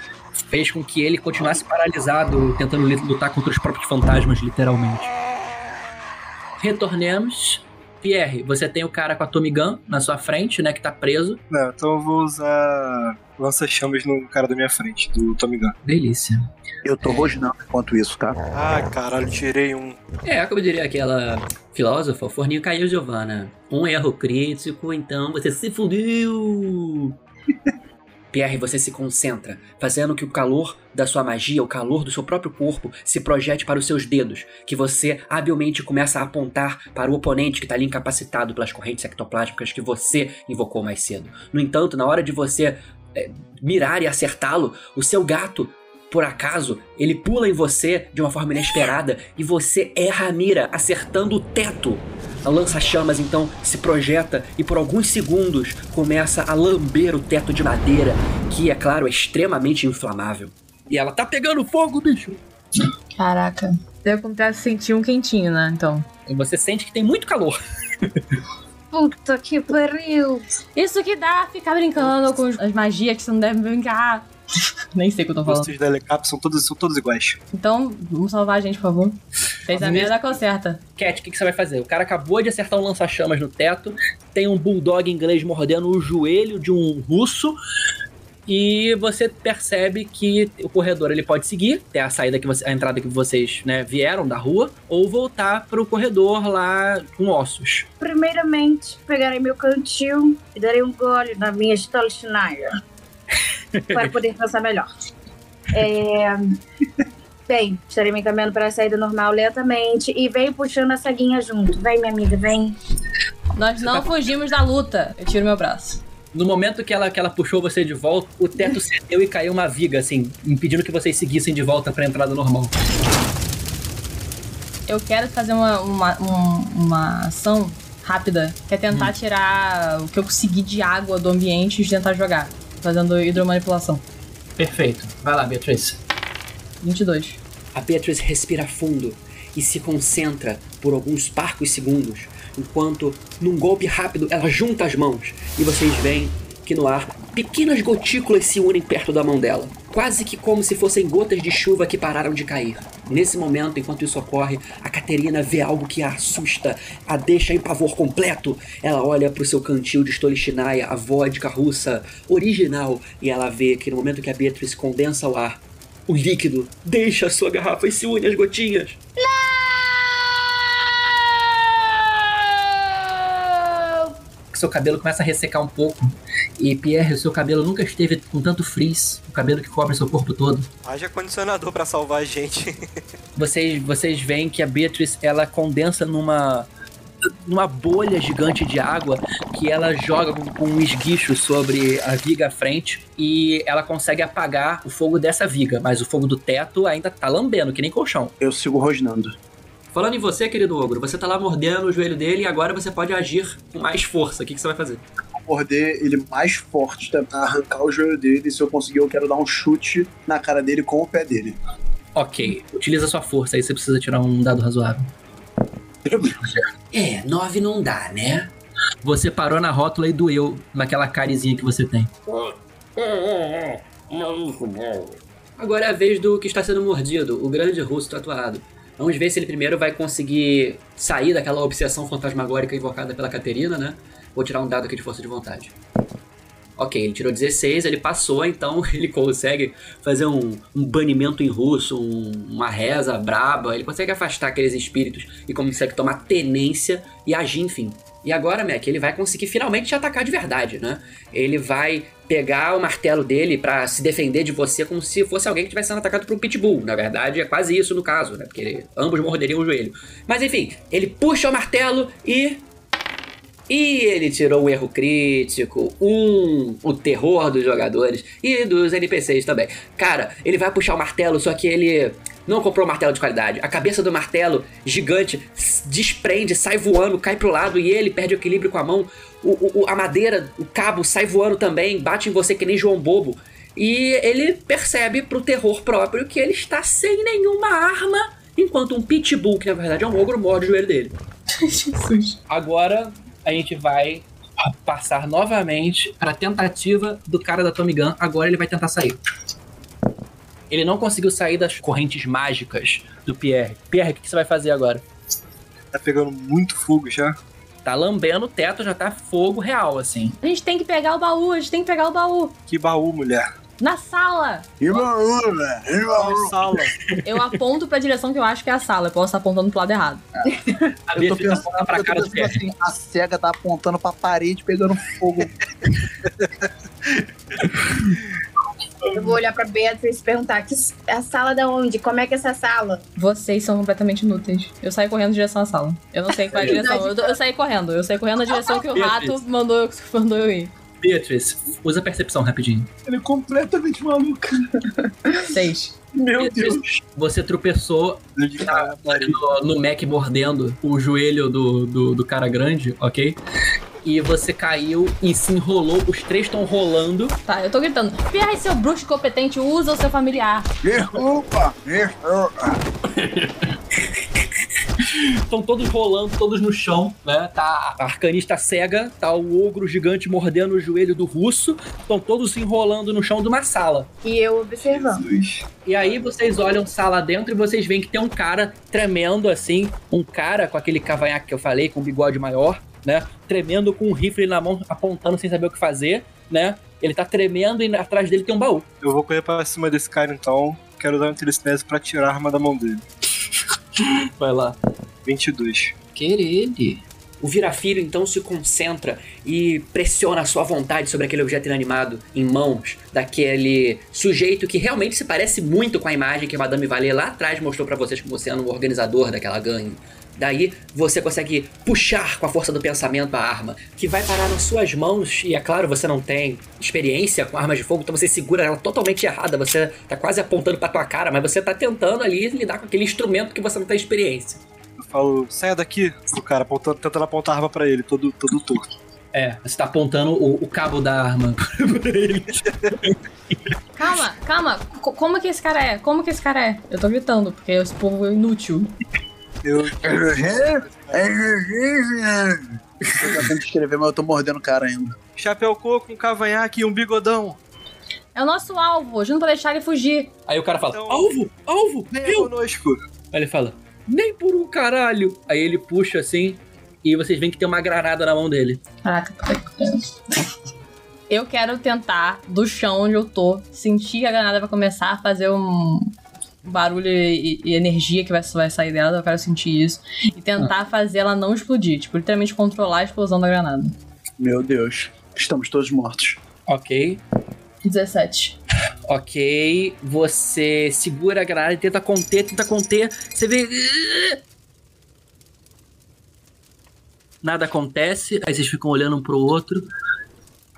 fez com que ele continuasse paralisado, tentando lutar contra os próprios fantasmas, literalmente. Retornemos. Pierre, você tem o cara com a Tommy Gun na sua frente, né, que tá preso. Não, então eu vou usar lança-chamas no cara da minha frente, do Tommy Gun. Delícia. Eu tô rosnando enquanto isso, tá? Ah, caralho, tirei um. É, como diria aquela filósofa, o forninho caiu, Giovanna. Um erro crítico, então você se fudeu. Pierre, você se concentra, fazendo que o calor da sua magia, o calor do seu próprio corpo, se projete para os seus dedos, que você habilmente começa a apontar para o oponente que está ali incapacitado pelas correntes ectoplásmicas que você invocou mais cedo. No entanto, na hora de você é, mirar e acertá-lo, o seu gato por acaso, ele pula em você de uma forma inesperada e você erra a mira, acertando o teto. A lança-chamas então se projeta e por alguns segundos começa a lamber o teto de madeira, que, é claro, é extremamente inflamável. E ela tá pegando fogo, bicho. Caraca. Eu acontece sentir um quentinho, né? Então. E você sente que tem muito calor. Puta que pariu. Isso que dá ficar brincando com as magias que você não deve brincar. Nem sei o que eu tô falando. Os da Helicap são todos, são todos iguais. Então, vamos salvar a gente, por favor. Fez a merda conserta. Cat, o que, que você vai fazer? O cara acabou de acertar um lança-chamas no teto, tem um bulldog inglês mordendo o joelho de um russo. E você percebe que o corredor ele pode seguir até a saída que você, a entrada que vocês né, vieram da rua, ou voltar pro corredor lá com ossos. Primeiramente, pegarei meu cantil e darei um gole na minha Stolichnaya. Para poder pensar melhor. É... Bem, estarei me encaminhando para a saída normal lentamente e vem puxando a saguinha junto. Vem, minha amiga, vem. Nós não fugimos da luta. Eu tiro meu braço. No momento que ela, que ela puxou você de volta, o teto cedeu e caiu uma viga, assim, impedindo que vocês seguissem de volta pra entrada normal. Eu quero fazer uma, uma, um- uma ação rápida, que é tentar tirar o que eu conseguir de água do ambiente e tentar jogar. Fazendo hidromanipulação. Perfeito. Vai lá, Beatriz. 22. A Beatriz respira fundo e se concentra por alguns parcos segundos, enquanto, num golpe rápido, ela junta as mãos e vocês veem que no ar pequenas gotículas se unem perto da mão dela, quase que como se fossem gotas de chuva que pararam de cair. Nesse momento, enquanto isso ocorre, a Caterina vê algo que a assusta, a deixa em pavor completo. Ela olha para o seu cantil de Stolichnaya, a vodka russa original, e ela vê que no momento que a Beatriz condensa o ar, o líquido deixa a sua garrafa e se une às gotinhas. Seu cabelo começa a ressecar um pouco. E Pierre, o seu cabelo nunca esteve com tanto frizz, o cabelo que cobre seu corpo todo. Haja condicionador pra salvar a gente. Vocês, vocês veem que a Beatriz ela condensa numa numa bolha gigante de água que ela joga com, com um esguicho sobre a viga à frente e ela consegue apagar o fogo dessa viga, mas o fogo do teto ainda tá lambendo, que nem colchão. Eu sigo rosnando. Falando em você, querido ogro, você tá lá mordendo o joelho dele e agora você pode agir com mais força. O que, que você vai fazer? Vou morder ele mais forte, tentar arrancar o joelho dele. E se eu conseguir, eu quero dar um chute na cara dele com o pé dele. Ok, utiliza sua força aí, você precisa tirar um dado razoável. É, nove não dá, né? Você parou na rótula e doeu naquela carizinha que você tem. Agora é a vez do que está sendo mordido, o grande russo tatuado. Vamos ver se ele primeiro vai conseguir sair daquela obsessão fantasmagórica invocada pela Caterina, né? Vou tirar um dado aqui de força de vontade. Ok, ele tirou 16, ele passou, então ele consegue fazer um, um banimento em russo, um- uma reza braba, ele consegue afastar aqueles espíritos e consegue tomar tenência e agir, enfim. E agora, Mac, ele vai conseguir finalmente te atacar de verdade, né? Ele vai pegar o martelo dele pra se defender de você como se fosse alguém que estivesse sendo atacado por um pitbull. Na verdade, é quase isso no caso, né? Porque ele- ambos morderiam o joelho. Mas enfim, ele puxa o martelo e e ele tirou um erro crítico, um, o terror dos jogadores e dos NPCs também. Cara, ele vai puxar o martelo, só que ele não comprou um martelo de qualidade. A cabeça do martelo gigante desprende, sai voando, cai pro lado e ele perde o equilíbrio com a mão. O, o- a madeira, o cabo sai voando também, bate em você que nem João Bobo. E ele percebe pro terror próprio que ele está sem nenhuma arma, enquanto um pitbull, que na verdade é um ogro, morde o joelho dele. Jesus. Agora a gente vai passar novamente para a tentativa do cara da Tommy Gun. Agora ele vai tentar sair. Ele não conseguiu sair das correntes mágicas do Pierre. Pierre, o que que você vai fazer agora? Tá pegando muito fogo já. Tá lambendo o teto, já tá fogo real, assim. A gente tem que pegar o baú, a gente tem que pegar o baú. Que baú, mulher. Na sala. E baú, velho? E baú? Sala. Eu aponto pra direção que eu acho que é a sala. Eu posso estar apontando pro lado errado. A Eu tô tá pensando, apontando pra eu tô cara do pensando assim, a cega tá apontando pra parede, pegando fogo. Eu vou olhar pra Beatriz e perguntar: que a sala da onde? Como é que é essa sala? Vocês são completamente inúteis. Eu saí correndo em direção à sala. Eu não sei qual é a direção. Eu, eu saí correndo. Eu saí correndo na direção que o rato mandou, mandou eu ir. Beatriz, usa percepção rapidinho. Ele é completamente maluco. Seis. Meu Beatriz, Deus. Você tropeçou na- no, no Mac mordendo o joelho do, do, do cara grande, ok? E você caiu e se enrolou. Os três estão rolando. Tá, eu tô gritando. Pierre, seu bruxo competente, usa o seu familiar. Desculpa, desculpa. Estão todos rolando, todos no chão, né? Tá a arcanista cega, tá o ogro gigante mordendo o joelho do russo. Estão todos se enrolando no chão de uma sala. E eu observando. Jesus. E aí vocês olham sala dentro e vocês veem que tem um cara tremendo assim, um cara com aquele cavanhaque que eu falei, com um bigode maior, né? Tremendo com um rifle na mão, apontando sem saber o que fazer, né? Ele tá tremendo e atrás dele tem um baú. Eu vou correr pra cima desse cara então. Quero dar um telecinese pra tirar a arma da mão dele. Vai lá. 22. Querele. O Virafilho então se concentra e pressiona a sua vontade sobre aquele objeto inanimado em mãos daquele sujeito que realmente se parece muito com a imagem que a Madame Valet lá atrás mostrou pra vocês como sendo o organizador daquela gangue. Daí você consegue puxar com a força do pensamento a arma, que vai parar nas suas mãos, e é claro, você não tem experiência com armas de fogo, então você segura ela totalmente errada, você tá quase apontando pra tua cara, mas você tá tentando ali lidar com aquele instrumento que você não tem experiência. Eu falo, saia daqui. O cara apontando, tentando apontar a arma pra ele, todo, todo torto. É, você tá apontando o, o cabo da arma pra ele. Calma, calma. Co- como que esse cara é? Como que esse cara é? Eu tô gritando, porque esse povo é inútil. Eu. Eu tô tentando escrever, mas eu tô mordendo o cara ainda. Chapéu coco, um cavanhaque e um bigodão. É o nosso alvo, a gente não pode deixar ele fugir. Aí o cara fala, Então- alvo, alvo, Venha eu. conosco. Aí ele fala, nem por um caralho. Aí ele puxa assim, e vocês veem que tem uma granada na mão dele. Caraca, pariu. Eu quero tentar, do chão onde eu tô, sentir que a granada vai começar a fazer um barulho e, e energia que vai, vai sair dela. Eu quero sentir isso. E tentar fazer ela não explodir. Tipo, literalmente controlar a explosão da granada. Meu Deus. Estamos todos mortos. Ok, 17. ok. Você segura a granada e tenta conter, tenta conter. Você vê. nada acontece, aí vocês ficam olhando um pro outro.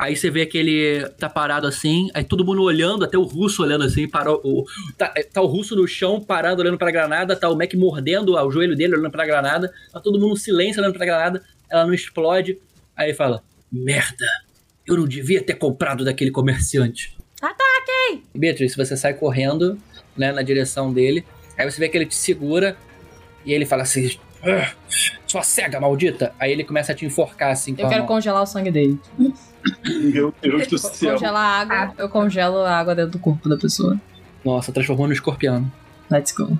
Aí você vê que ele tá parado assim, aí todo mundo olhando, até o russo olhando assim, parou, o, tá, tá o russo no chão, parado, olhando pra granada, tá o Mac mordendo o joelho dele, olhando pra granada, tá todo mundo no silêncio, olhando pra granada, ela não explode. Aí ele fala: Merda, eu não devia ter comprado daquele comerciante. Ataquem! Beatriz, você sai correndo, né, na direção dele, aí você vê que ele te segura, e ele fala assim: "Ah, Sua cega maldita! Aí ele começa a te enforcar assim Eu quero mão. congelar o sangue dele. Meu Deus do céu. Congelar a água, eu congelo a água dentro do corpo da pessoa. Nossa, transformou no escorpião. Let's go.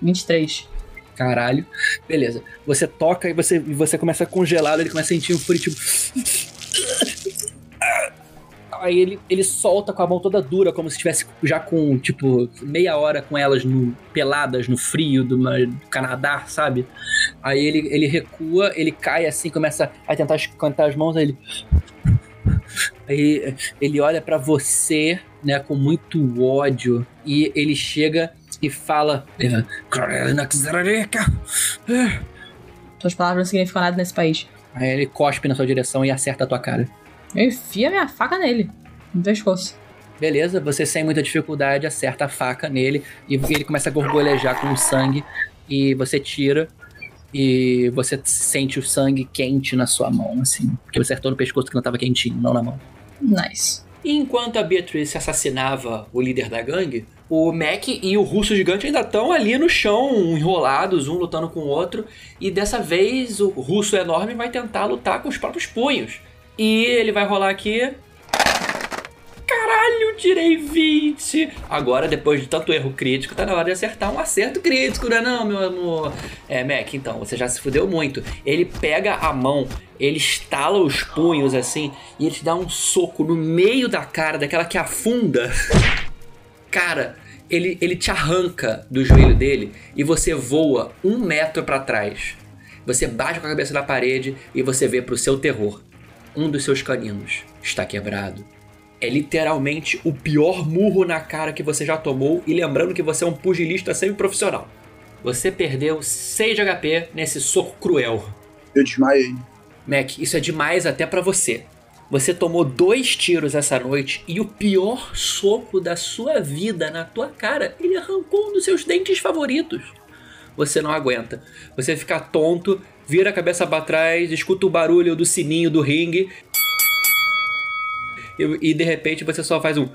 23. Caralho. Beleza. Você toca e você, e você começa a congelar, ele começa a sentir um frio tipo. Aí ele, ele solta com a mão toda dura, como se estivesse já com, tipo, meia hora com elas no, peladas no frio do, do Canadá, sabe? Aí ele, ele recua, ele cai assim, começa a tentar cantar as mãos, aí ele. Aí ele olha pra você, né, com muito ódio, e ele chega e fala. é, "Carolina Czareka, é." Suas palavras não significam nada nesse país. Aí ele cospe na sua direção e acerta a tua cara. Eu enfio a minha faca nele. No pescoço. Beleza, você sem muita dificuldade acerta a faca nele e ele começa a gorgolejar com sangue e você tira e você sente o sangue quente na sua mão, assim. Porque você acertou no pescoço que não tava quentinho, não na mão. Nice. E enquanto a Beatrice assassinava o líder da gangue, o Mac e o russo gigante ainda estão ali no chão, enrolados, um lutando com o outro. E dessa vez o russo enorme vai tentar lutar com os próprios punhos. E ele vai rolar aqui. Caralho, tirei 20! Agora, depois de tanto erro crítico, tá na hora de acertar um acerto crítico, né não, meu amor? É, Mac, então, você já se fudeu muito. Ele pega a mão, ele estala os punhos assim, e ele te dá um soco no meio da cara, daquela que afunda. Cara, ele, ele te arranca do joelho dele e você voa um metro pra trás. Você bate com a cabeça na parede e você vê pro seu terror. Um dos seus caninos está quebrado. É literalmente o pior murro na cara que você já tomou e lembrando que você é um pugilista semi-profissional. Você perdeu 6 de HP nesse soco cruel. Eu desmaiei. Mac, isso é demais até pra você. Você tomou dois tiros essa noite e o pior soco da sua vida na tua cara, ele arrancou um dos seus dentes favoritos. Você não aguenta. Você fica tonto, vira a cabeça pra trás, escuta o barulho do sininho do ringue. E, de repente você só faz um.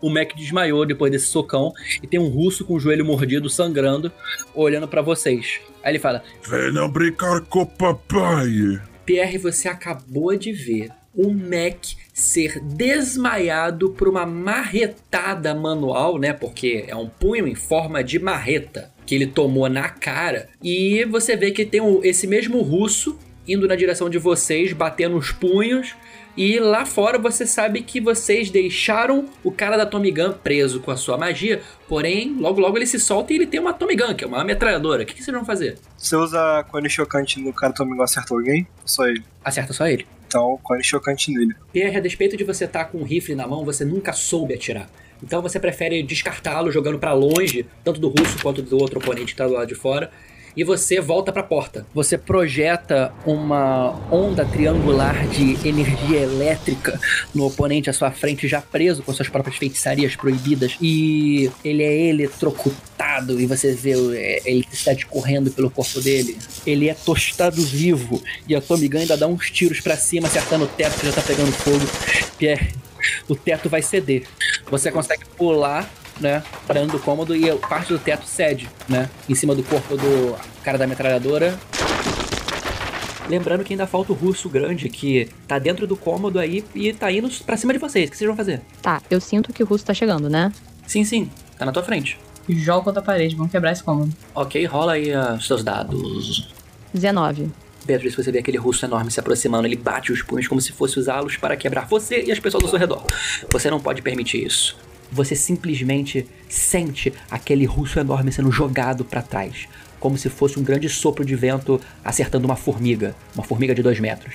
O Mac desmaiou depois desse socão e tem um russo com o joelho mordido, sangrando, olhando pra vocês. Aí ele fala: Venham brincar com o papai. Pierre, você acabou de ver o Mac ser desmaiado por uma marretada manual, né? Porque é um punho em forma de marreta que ele tomou na cara. E você vê que tem esse mesmo russo indo na direção de vocês, batendo os punhos. E lá fora você sabe que vocês deixaram o cara da Tommy Gun preso com a sua magia. Porém, logo logo ele se solta e ele tem uma Tommy Gun, que é uma metralhadora. O que, que vocês vão fazer? Você usa cone chocante no cara também acerta alguém? Ou só ele? Acerta só ele. Então, cone chocante nele. Pierre, a despeito de você estar com um rifle na mão, você nunca soube atirar. Então você prefere descartá-lo jogando pra longe, tanto do russo quanto do outro oponente que tá do lado de fora. E você volta pra porta. Você projeta uma onda triangular de energia elétrica no oponente à sua frente, já preso com suas próprias feitiçarias proibidas. E ele é eletrocutado e você vê é, a eletricidade correndo pelo corpo dele. Ele é tostado vivo e a Tommy Gun ainda dá uns tiros pra cima, acertando o teto que já tá pegando fogo. Pierre, o teto vai ceder. Você consegue pular né, pra dentro do cômodo e parte do teto cede, né, em cima do corpo do cara da metralhadora. Lembrando que ainda falta o russo grande que tá dentro do cômodo aí e tá indo pra cima de vocês. O que vocês vão fazer? Tá, eu sinto que o russo tá chegando, né? Sim, sim. Tá na tua frente. Joga contra a parede, vamos quebrar esse cômodo. Ok, rola aí ah, os seus dados. 19. Beatriz, você vê aquele russo enorme se aproximando, ele bate os punhos como se fosse usá-los para quebrar você e as pessoas ao seu redor. Você não pode permitir isso. Você simplesmente sente aquele russo enorme sendo jogado para trás, como se fosse um grande sopro de vento acertando uma formiga, uma formiga de dois metros.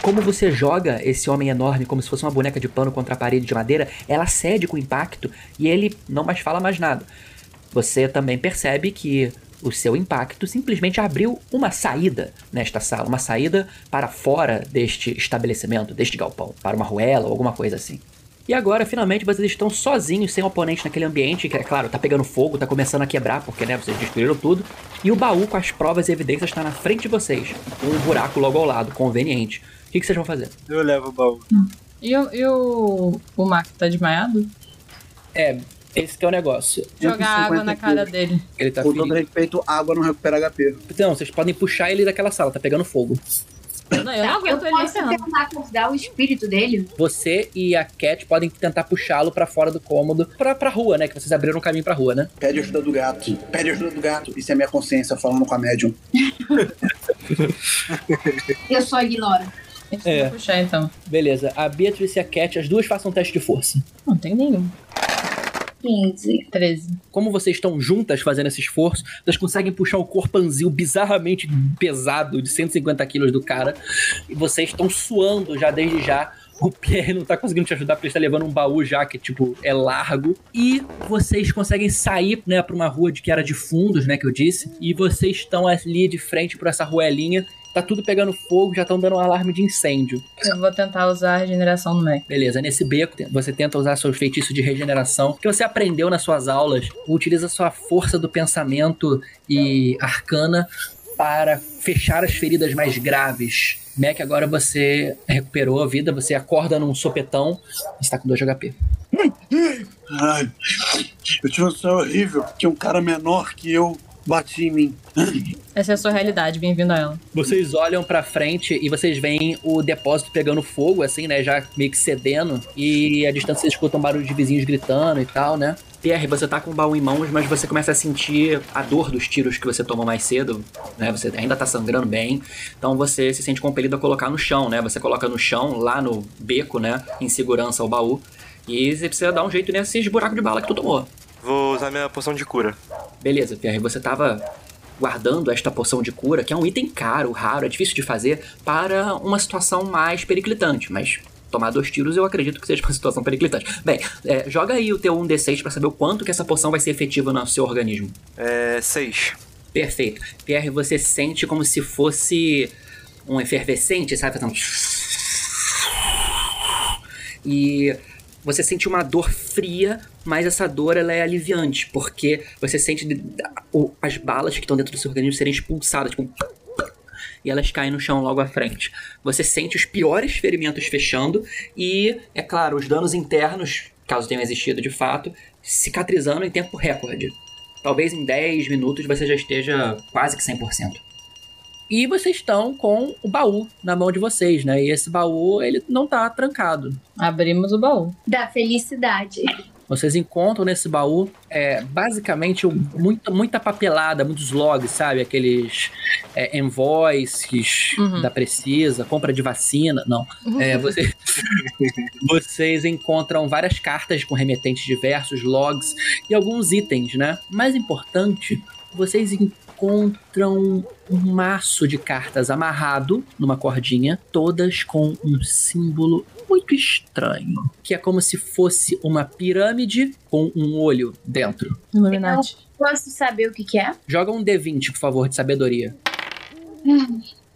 como você joga esse homem enorme como se fosse uma boneca de pano contra a parede de madeira, ela cede com o impacto e ele não mais fala mais nada. Você também percebe que o seu impacto simplesmente abriu uma saída nesta sala, uma saída para fora deste estabelecimento, deste galpão, para uma ruela ou alguma coisa assim. E agora, finalmente, vocês estão sozinhos, sem oponente naquele ambiente, que é claro, tá pegando fogo, tá começando a quebrar, porque né, vocês destruíram tudo. E o baú com as provas e evidências está na frente de vocês, com um buraco logo ao lado, conveniente. O que, que vocês vão fazer? Eu levo o baú. E, o, e o, o Mark tá desmaiado? É, esse que é o negócio. Jogar água 150 na cara dele. Ele tá Com todo respeito, água não recupera HP. Então, vocês podem puxar ele daquela sala, tá pegando fogo. Não, eu não Tá, eu aguento ele posso ferrando. tentar acordar o espírito dele? Você e a Cat podem tentar puxá-lo pra fora do cômodo, pra, pra rua, né? Que vocês abriram um caminho pra rua, né? Pede ajuda do gato. Pede ajuda do gato. Isso é minha consciência falando com a médium. Eu só ignoro. Deixa É. eu puxar então. Beleza. A Beatrice e a Cat, as duas façam um teste de força. Não tem nenhum. 15. 13. Como vocês estão juntas fazendo esse esforço, vocês conseguem puxar o corpanzil bizarramente pesado de 150 quilos do cara. E vocês estão suando já desde já. O Pierre não tá conseguindo te ajudar porque ele está levando um baú já que, tipo, é largo. E vocês conseguem sair, né, pra uma rua de que era de fundos, né, que eu disse. E vocês estão ali de frente por essa ruelinha. Tá tudo pegando fogo, já estão dando um alarme de incêndio. Eu vou tentar usar a regeneração no Mac. Beleza, nesse beco você tenta usar seus feitiços de regeneração que você aprendeu nas suas aulas. Utiliza sua força do pensamento e arcana para fechar as feridas mais graves. Mac, agora você recuperou a vida, você acorda num sopetão e está com 2 HP. Ai, eu tive um sonho horrível que um cara menor que eu bati em mim. Essa é a sua realidade, bem-vindo a ela. Vocês olham pra frente e vocês veem o depósito pegando fogo, assim, né? Já meio que cedendo. E à distância vocês escutam barulho de vizinhos gritando e tal, né? Pierre, você tá com o baú em mãos, mas você começa a sentir a dor dos tiros que você tomou mais cedo, né? Você ainda tá sangrando bem. Então você se sente compelido a colocar no chão, né? Você coloca no chão, lá no beco, né? Em segurança ao baú. E você precisa dar um jeito nesses buracos de bala que tu tomou. Vou usar minha poção de cura. Beleza, Pierre, você tava guardando esta poção de cura, que é um item caro, raro, é difícil de fazer, para uma situação mais periclitante, mas tomar dois tiros eu acredito que seja uma situação periclitante. Bem, é, joga aí o teu 1d6 pra saber o quanto que essa poção vai ser efetiva no seu organismo. É. 6. Perfeito. Pierre, você sente como se fosse um efervescente, sabe? Fazendo... E você sente uma dor fria, mas essa dor ela é aliviante, porque você sente as balas que estão dentro do seu organismo serem expulsadas, tipo, e elas caem no chão logo à frente. Você sente os piores ferimentos fechando e, é claro, os danos internos, caso tenham existido de fato, cicatrizando em tempo recorde. Talvez em 10 minutos você já esteja quase que 100%. E vocês estão com o baú na mão de vocês, né? E esse baú, ele não tá trancado. Abrimos o baú. Da felicidade. Vocês encontram nesse baú, é, basicamente, um- muita, muita papelada, muitos logs, sabe? Aqueles é, invoices Uhum. da Precisa, compra de vacina. Não. É, você- vocês encontram várias cartas com remetentes diversos, logs e alguns itens, né? Mais importante, vocês encontram um maço de cartas amarrado numa cordinha, todas com um símbolo muito estranho, que é como se fosse uma pirâmide com um olho dentro. Illuminati. Posso saber o que, que é? Joga um D20, por favor, de sabedoria.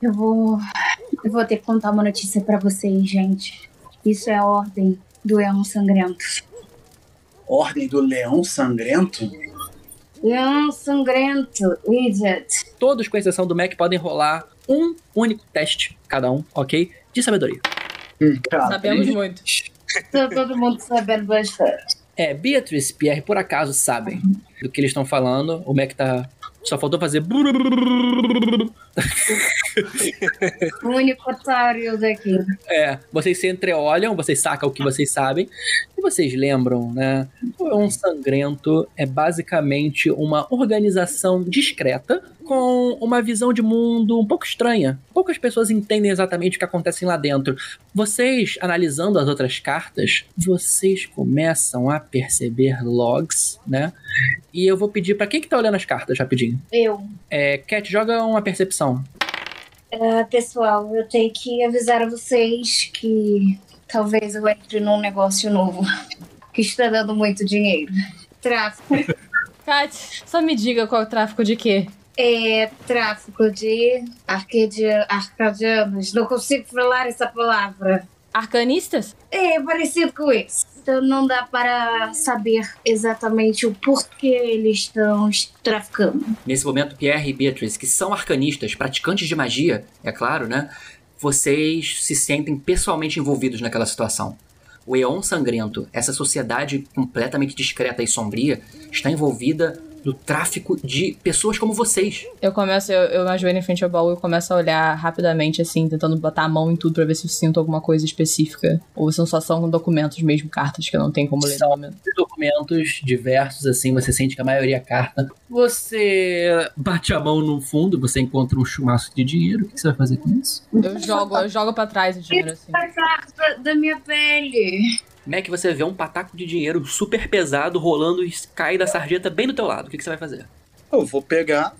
Eu vou. Eu vou ter que contar uma notícia pra vocês, gente. Isso é a ordem do Leão Sangrento. Ordem do Leão Sangrento? Leão Sangrento, idiot. Todos, com exceção do Mac, podem rolar um único teste, cada um, ok? De sabedoria. Hum, cara, Sabemos ele- muito. Tá todo mundo sabendo bastante. É, Beatrice e Pierre, por acaso, sabem do que eles estão falando. O Mac tá. Só faltou fazer. O único otário daqui. É, vocês se entreolham, vocês sacam o que vocês sabem. Vocês lembram, né? O Um Sangrento é basicamente uma organização discreta com uma visão de mundo um pouco estranha. Poucas pessoas entendem exatamente o que acontece lá dentro. Vocês, analisando as outras cartas, vocês começam a perceber logs, né? E eu vou pedir pra quem que tá olhando as cartas rapidinho. Eu. É, Cat, joga uma percepção. Ah, pessoal, eu tenho que avisar a vocês que talvez eu entre num negócio novo que está dando muito dinheiro. Tráfico. Kat, só me diga qual é o tráfico de quê? É tráfico de arcadia, arcadianos. Não consigo falar essa palavra. Arcanistas? É parecido com isso. Então não dá para saber exatamente o porquê eles estão traficando. Nesse momento, Pierre e Beatrice, que são arcanistas, praticantes de magia, é claro, né? Vocês se sentem pessoalmente envolvidos naquela situação. O Eon Sangrento, essa sociedade completamente discreta e sombria, está envolvida no tráfico de pessoas como vocês. Eu começo, eu, eu me ajoelho em frente ao baú e começo a olhar rapidamente, assim, tentando botar a mão em tudo pra ver se eu sinto alguma coisa específica. Ou se só são documentos mesmo, cartas que eu não tenho como ler São documentos diversos, assim, você sente que a maioria é carta. Você bate a mão no fundo, você encontra um chumaço de dinheiro. O que você vai fazer com isso? Eu jogo, eu jogo pra trás o dinheiro, assim. Da- da minha pele. Mac, você vê um pataco de dinheiro super pesado rolando e cai da sarjeta bem do teu lado. O que que você vai fazer? Eu vou pegar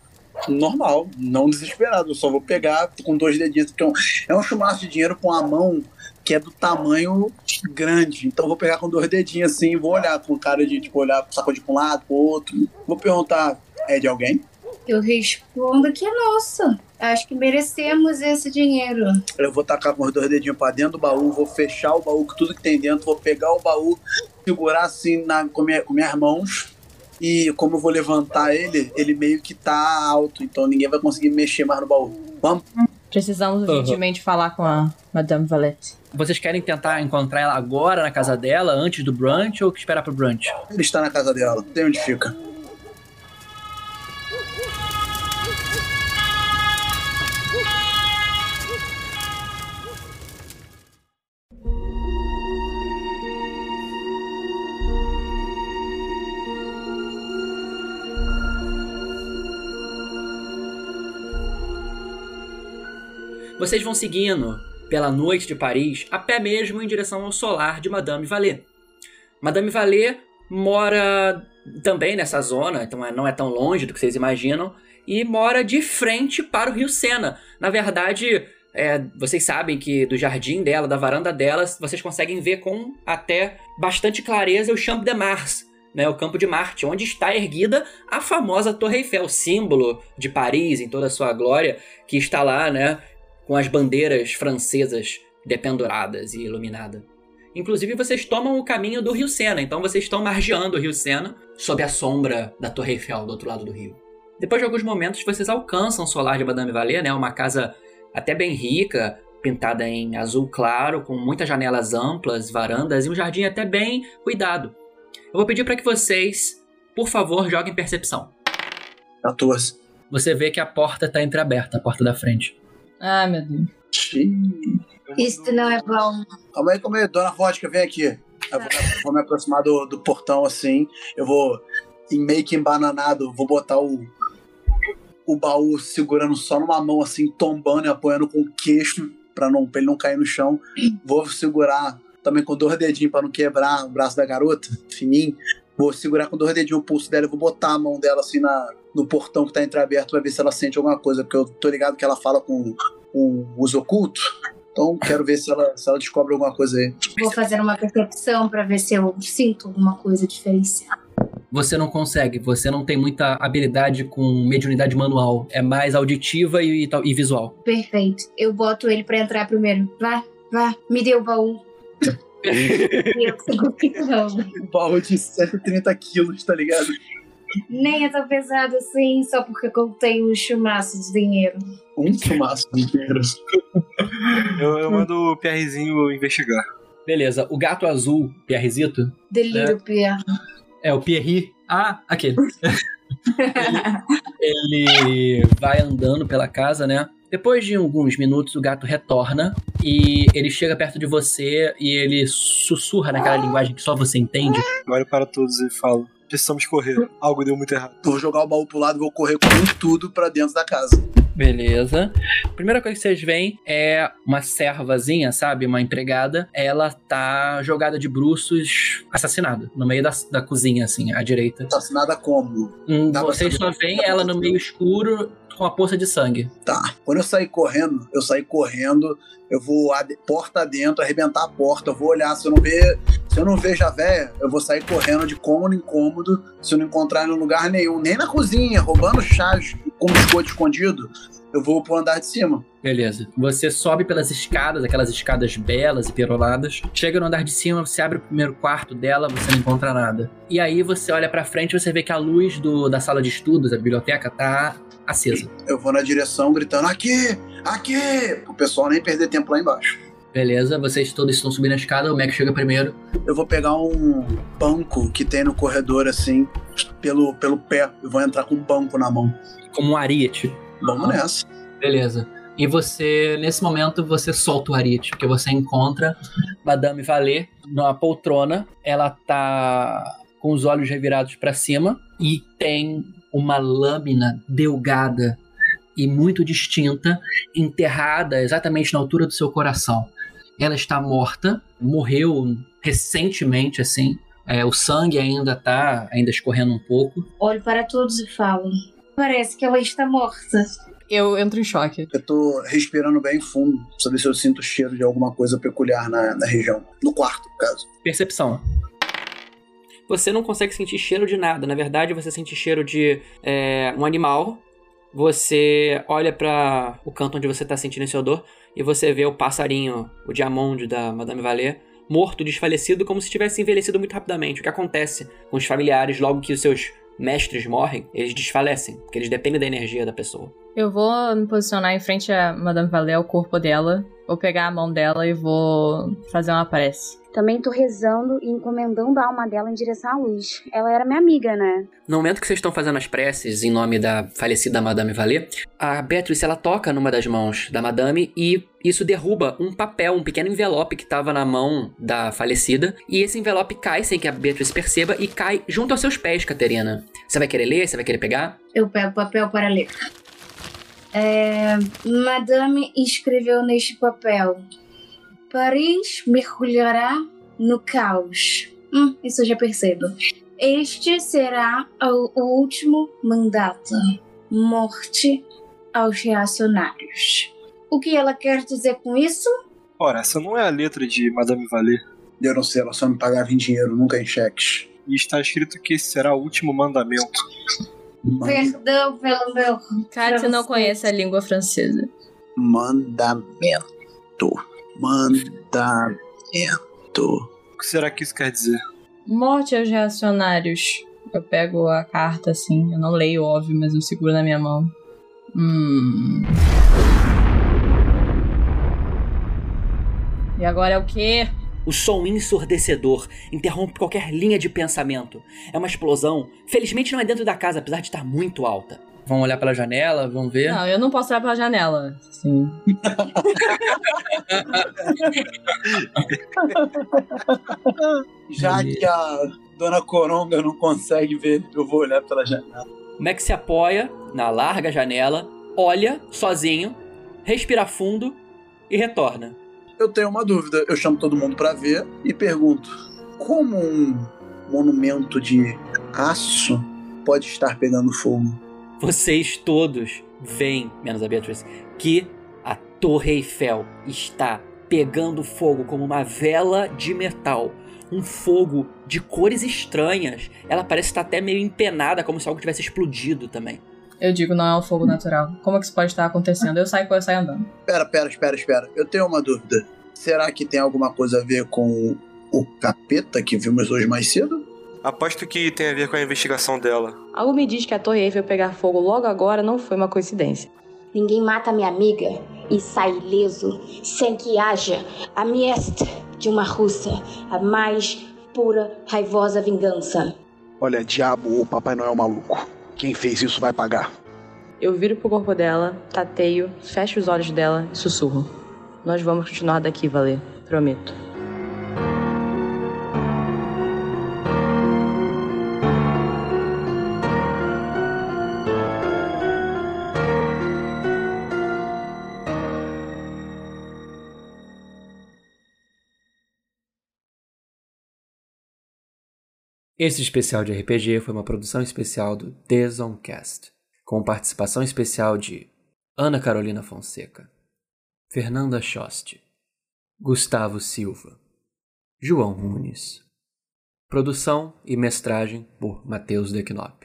normal, não desesperado. Eu só vou pegar com dois dedinhos, porque é um, é um chumaço de dinheiro com a mão que é do tamanho grande. Então vou pegar com dois dedinhos assim, vou olhar com cara de, tipo, olhar, sacudir pra um lado, pro outro. Vou perguntar, é de alguém? Eu respondo que é nossa. Acho que merecemos esse dinheiro. Eu vou tacar com os dois dedinhos pra dentro do baú, vou fechar o baú com tudo que tem dentro, vou pegar o baú, segurar assim na, com, minha- com minhas mãos. E como eu vou levantar ele, ele meio que tá alto, então ninguém vai conseguir mexer mais no baú. Vamos? Precisamos Uhum. urgentemente falar com a Madame Valette. Vocês querem tentar encontrar ela agora na casa dela, antes do brunch, ou esperar pro brunch? Ele está na casa dela, sei onde fica. Vocês vão seguindo pela noite de Paris, a pé mesmo em direção ao solar de Madame Vallée. Madame Vallée mora também nessa zona, então é- não é tão longe do que vocês imaginam, e mora de frente para o Rio Sena. Na verdade, é, vocês sabem que do jardim dela, da varanda dela, vocês conseguem ver com até bastante clareza o Champ de Mars, né, o Campo de Marte, onde está erguida a famosa Torre Eiffel, símbolo de Paris em toda a sua glória, que está lá, né, com as bandeiras francesas dependuradas e iluminada. Inclusive, vocês tomam o caminho do Rio Sena, então vocês estão margeando o Rio Sena sob a sombra da Torre Eiffel do outro lado do rio. Depois de alguns momentos, vocês alcançam o solar de Madame Vallée, né, uma casa até bem rica, pintada em azul claro, com muitas janelas amplas, varandas e um jardim até bem cuidado. Eu vou pedir para que vocês, por favor, joguem percepção. 14. Você vê que a porta tá entreaberta, a porta da frente. Ah, meu Deus. Isso não é bom. Calma aí, calma aí, dona Vodka, vem aqui. Eu vou, vou me aproximar do, do portão assim. Eu vou, em meio que embananado, vou botar o, o baú segurando só numa mão assim, tombando e apoiando com o queixo pra, não, pra ele não cair no chão. Vou segurar também com dois dedinhos pra não quebrar o braço da garota, fininho. Vou segurar com dois dedinhos o pulso dela e vou botar a mão dela assim na, no portão que tá entreaberto pra ver se ela sente alguma coisa, porque eu tô ligado que ela fala com, com os ocultos. Então quero ver se ela, se ela descobre alguma coisa aí. Vou fazer uma percepção pra ver se eu sinto alguma coisa diferenciada. Você não consegue, você não tem muita habilidade com mediunidade manual. É mais auditiva e, e e visual. Perfeito. Eu boto ele pra entrar primeiro. Vá, vá, me dê o baú. eu seguro não. Um baú de 130 quilos, tá ligado? Nem é tão pesado assim, só porque contém um chumaço de dinheiro. Um chumaço de dinheiro. Eu, eu mando o Pierrezinho investigar. Beleza, o gato azul, Pierrezito, Delírio, Pierre. é o Pierre. Ah, aquele. ele vai andando pela casa, né? Depois de alguns minutos, o gato retorna e ele chega perto de você e ele sussurra naquela linguagem que só você entende. Olho para todos e falo: precisamos correr. Algo deu muito errado. Vou jogar o baú pro lado e vou correr com tudo pra dentro da casa. Beleza. A primeira coisa que vocês veem é uma servazinha, sabe? Uma empregada. Ela tá jogada de bruços, assassinada, no meio da, da cozinha, assim, à direita. Assassinada como? Hum, vocês só veem ela no meio escuro com a poça de sangue. Tá. Quando eu sair correndo, eu sair correndo, eu vou ade- porta dentro, arrebentar a porta, eu vou olhar. Se eu não ver, se eu não vejo a véia, eu vou sair correndo de cômodo em cômodo. Se eu não encontrar em lugar nenhum, nem na cozinha, roubando chás com biscoito escondido, eu vou pro andar de cima. Beleza. Você sobe pelas escadas, aquelas escadas belas e peroladas. Chega no andar de cima, você abre o primeiro quarto dela, você não encontra nada. E aí você olha pra frente e você vê que a luz do, da sala de estudos, da biblioteca, tá acesa. Eu vou na direção gritando: aqui, aqui! O pessoal nem perder tempo lá embaixo. Beleza, vocês todos estão subindo a escada, o Mac chega primeiro. Eu vou pegar um banco que tem no corredor, assim, pelo, pelo pé. Eu vou entrar com um banco na mão. Como um ariete. Vamos nessa. Beleza. E você, nesse momento, você solta o ariete, porque você encontra Madame Valet numa poltrona. Ela tá com os olhos revirados pra cima e tem uma lâmina delgada e muito distinta enterrada exatamente na altura do seu coração. Ela está morta, morreu recentemente, assim. É, o sangue ainda tá ainda escorrendo um pouco. Olho para todos e falo. Parece que ela está morta. Eu entro em choque. Eu tô respirando bem fundo, pra saber se eu sinto o cheiro de alguma coisa peculiar na, na região. No quarto, no caso. Percepção. Você não consegue sentir cheiro de nada. Na verdade, você sente cheiro de é, um animal. Você olha para o canto onde você tá sentindo esse odor e você vê o passarinho, o diamante da Madame Valet, morto, desfalecido, como se tivesse envelhecido muito rapidamente. O que acontece com os familiares logo que os seus mestres morrem? Eles desfalecem, porque eles dependem da energia da pessoa. Eu vou me posicionar em frente a Madame Valet, o corpo dela. Vou pegar a mão dela e vou fazer uma prece. Também tô rezando e encomendando a alma dela em direção à luz. Ela era minha amiga, né? No momento que vocês estão fazendo as preces em nome da falecida Madame Valet, a Beatrice ela toca numa das mãos da Madame e isso derruba um papel, um pequeno envelope que estava na mão da falecida. E esse envelope cai sem que a Beatrice perceba e cai junto aos seus pés, Caterina. Você vai querer ler? Você vai querer pegar? Eu pego o papel para ler. É, Madame escreveu neste papel: Paris mergulhará no caos. Hum, isso eu já percebo. Este será o, o último mandato. Morte aos reacionários. O que ela quer dizer com isso? Ora, essa não é a letra de Madame Valet. Eu não sei, ela só me pagava em dinheiro, nunca em cheques. E está escrito que esse será o último mandamento. Perdão pelo meu. Cara, você não conhece a língua francesa. Mandamento. Mandamento. O que será que isso quer dizer? Morte aos reacionários. Eu pego a carta assim, eu não leio, óbvio, mas eu seguro na minha mão. Hum. E agora é o quê? O som ensurdecedor interrompe qualquer linha de pensamento. É uma explosão. Felizmente não é dentro da casa, apesar de estar muito alta. Vão olhar pela janela, vão ver. Não, eu não posso olhar pela janela. Sim. Já que a dona Coronga não consegue ver, eu vou olhar pela janela. O Max se apoia na larga janela, olha sozinho, respira fundo e retorna. Eu tenho uma dúvida, eu chamo todo mundo pra ver e pergunto: como um monumento de aço pode estar pegando fogo? Vocês todos veem, menos a Beatriz, que a Torre Eiffel está pegando fogo como uma vela de metal. Um fogo de cores estranhas. Ela parece estar até meio empenada, como se algo tivesse explodido também. Eu digo, não é um fogo natural. Como é que isso pode estar acontecendo? Eu saio, eu saio andando. Pera, pera, espera, espera. Eu tenho uma dúvida. Será que tem alguma coisa a ver com o capeta que vimos hoje mais cedo? Aposto que tem a ver com a investigação dela. Algo me diz que a Torre Eiffel pegar fogo logo agora não foi uma coincidência. Ninguém mata minha amiga e sai ileso sem que haja a mieste de uma russa, a mais pura, raivosa vingança. Olha, diabo ou Papai Noel maluco. Quem fez isso vai pagar. Eu viro pro corpo dela, tateio, fecho os olhos dela e sussurro. Nós vamos continuar daqui, Valer. Prometo. Esse especial de RPG foi uma produção especial do The Zonecast, com participação especial de Ana Carolina Fonseca, Fernanda Schost, Gustavo Silva, João Nunes. Produção e mestragem por Matheus Decknop.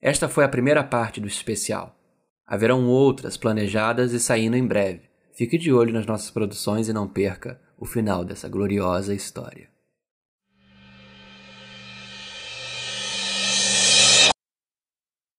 Esta foi a primeira parte do especial. Haverão outras planejadas e saindo em breve. Fique de olho nas nossas produções e não perca o final dessa gloriosa história.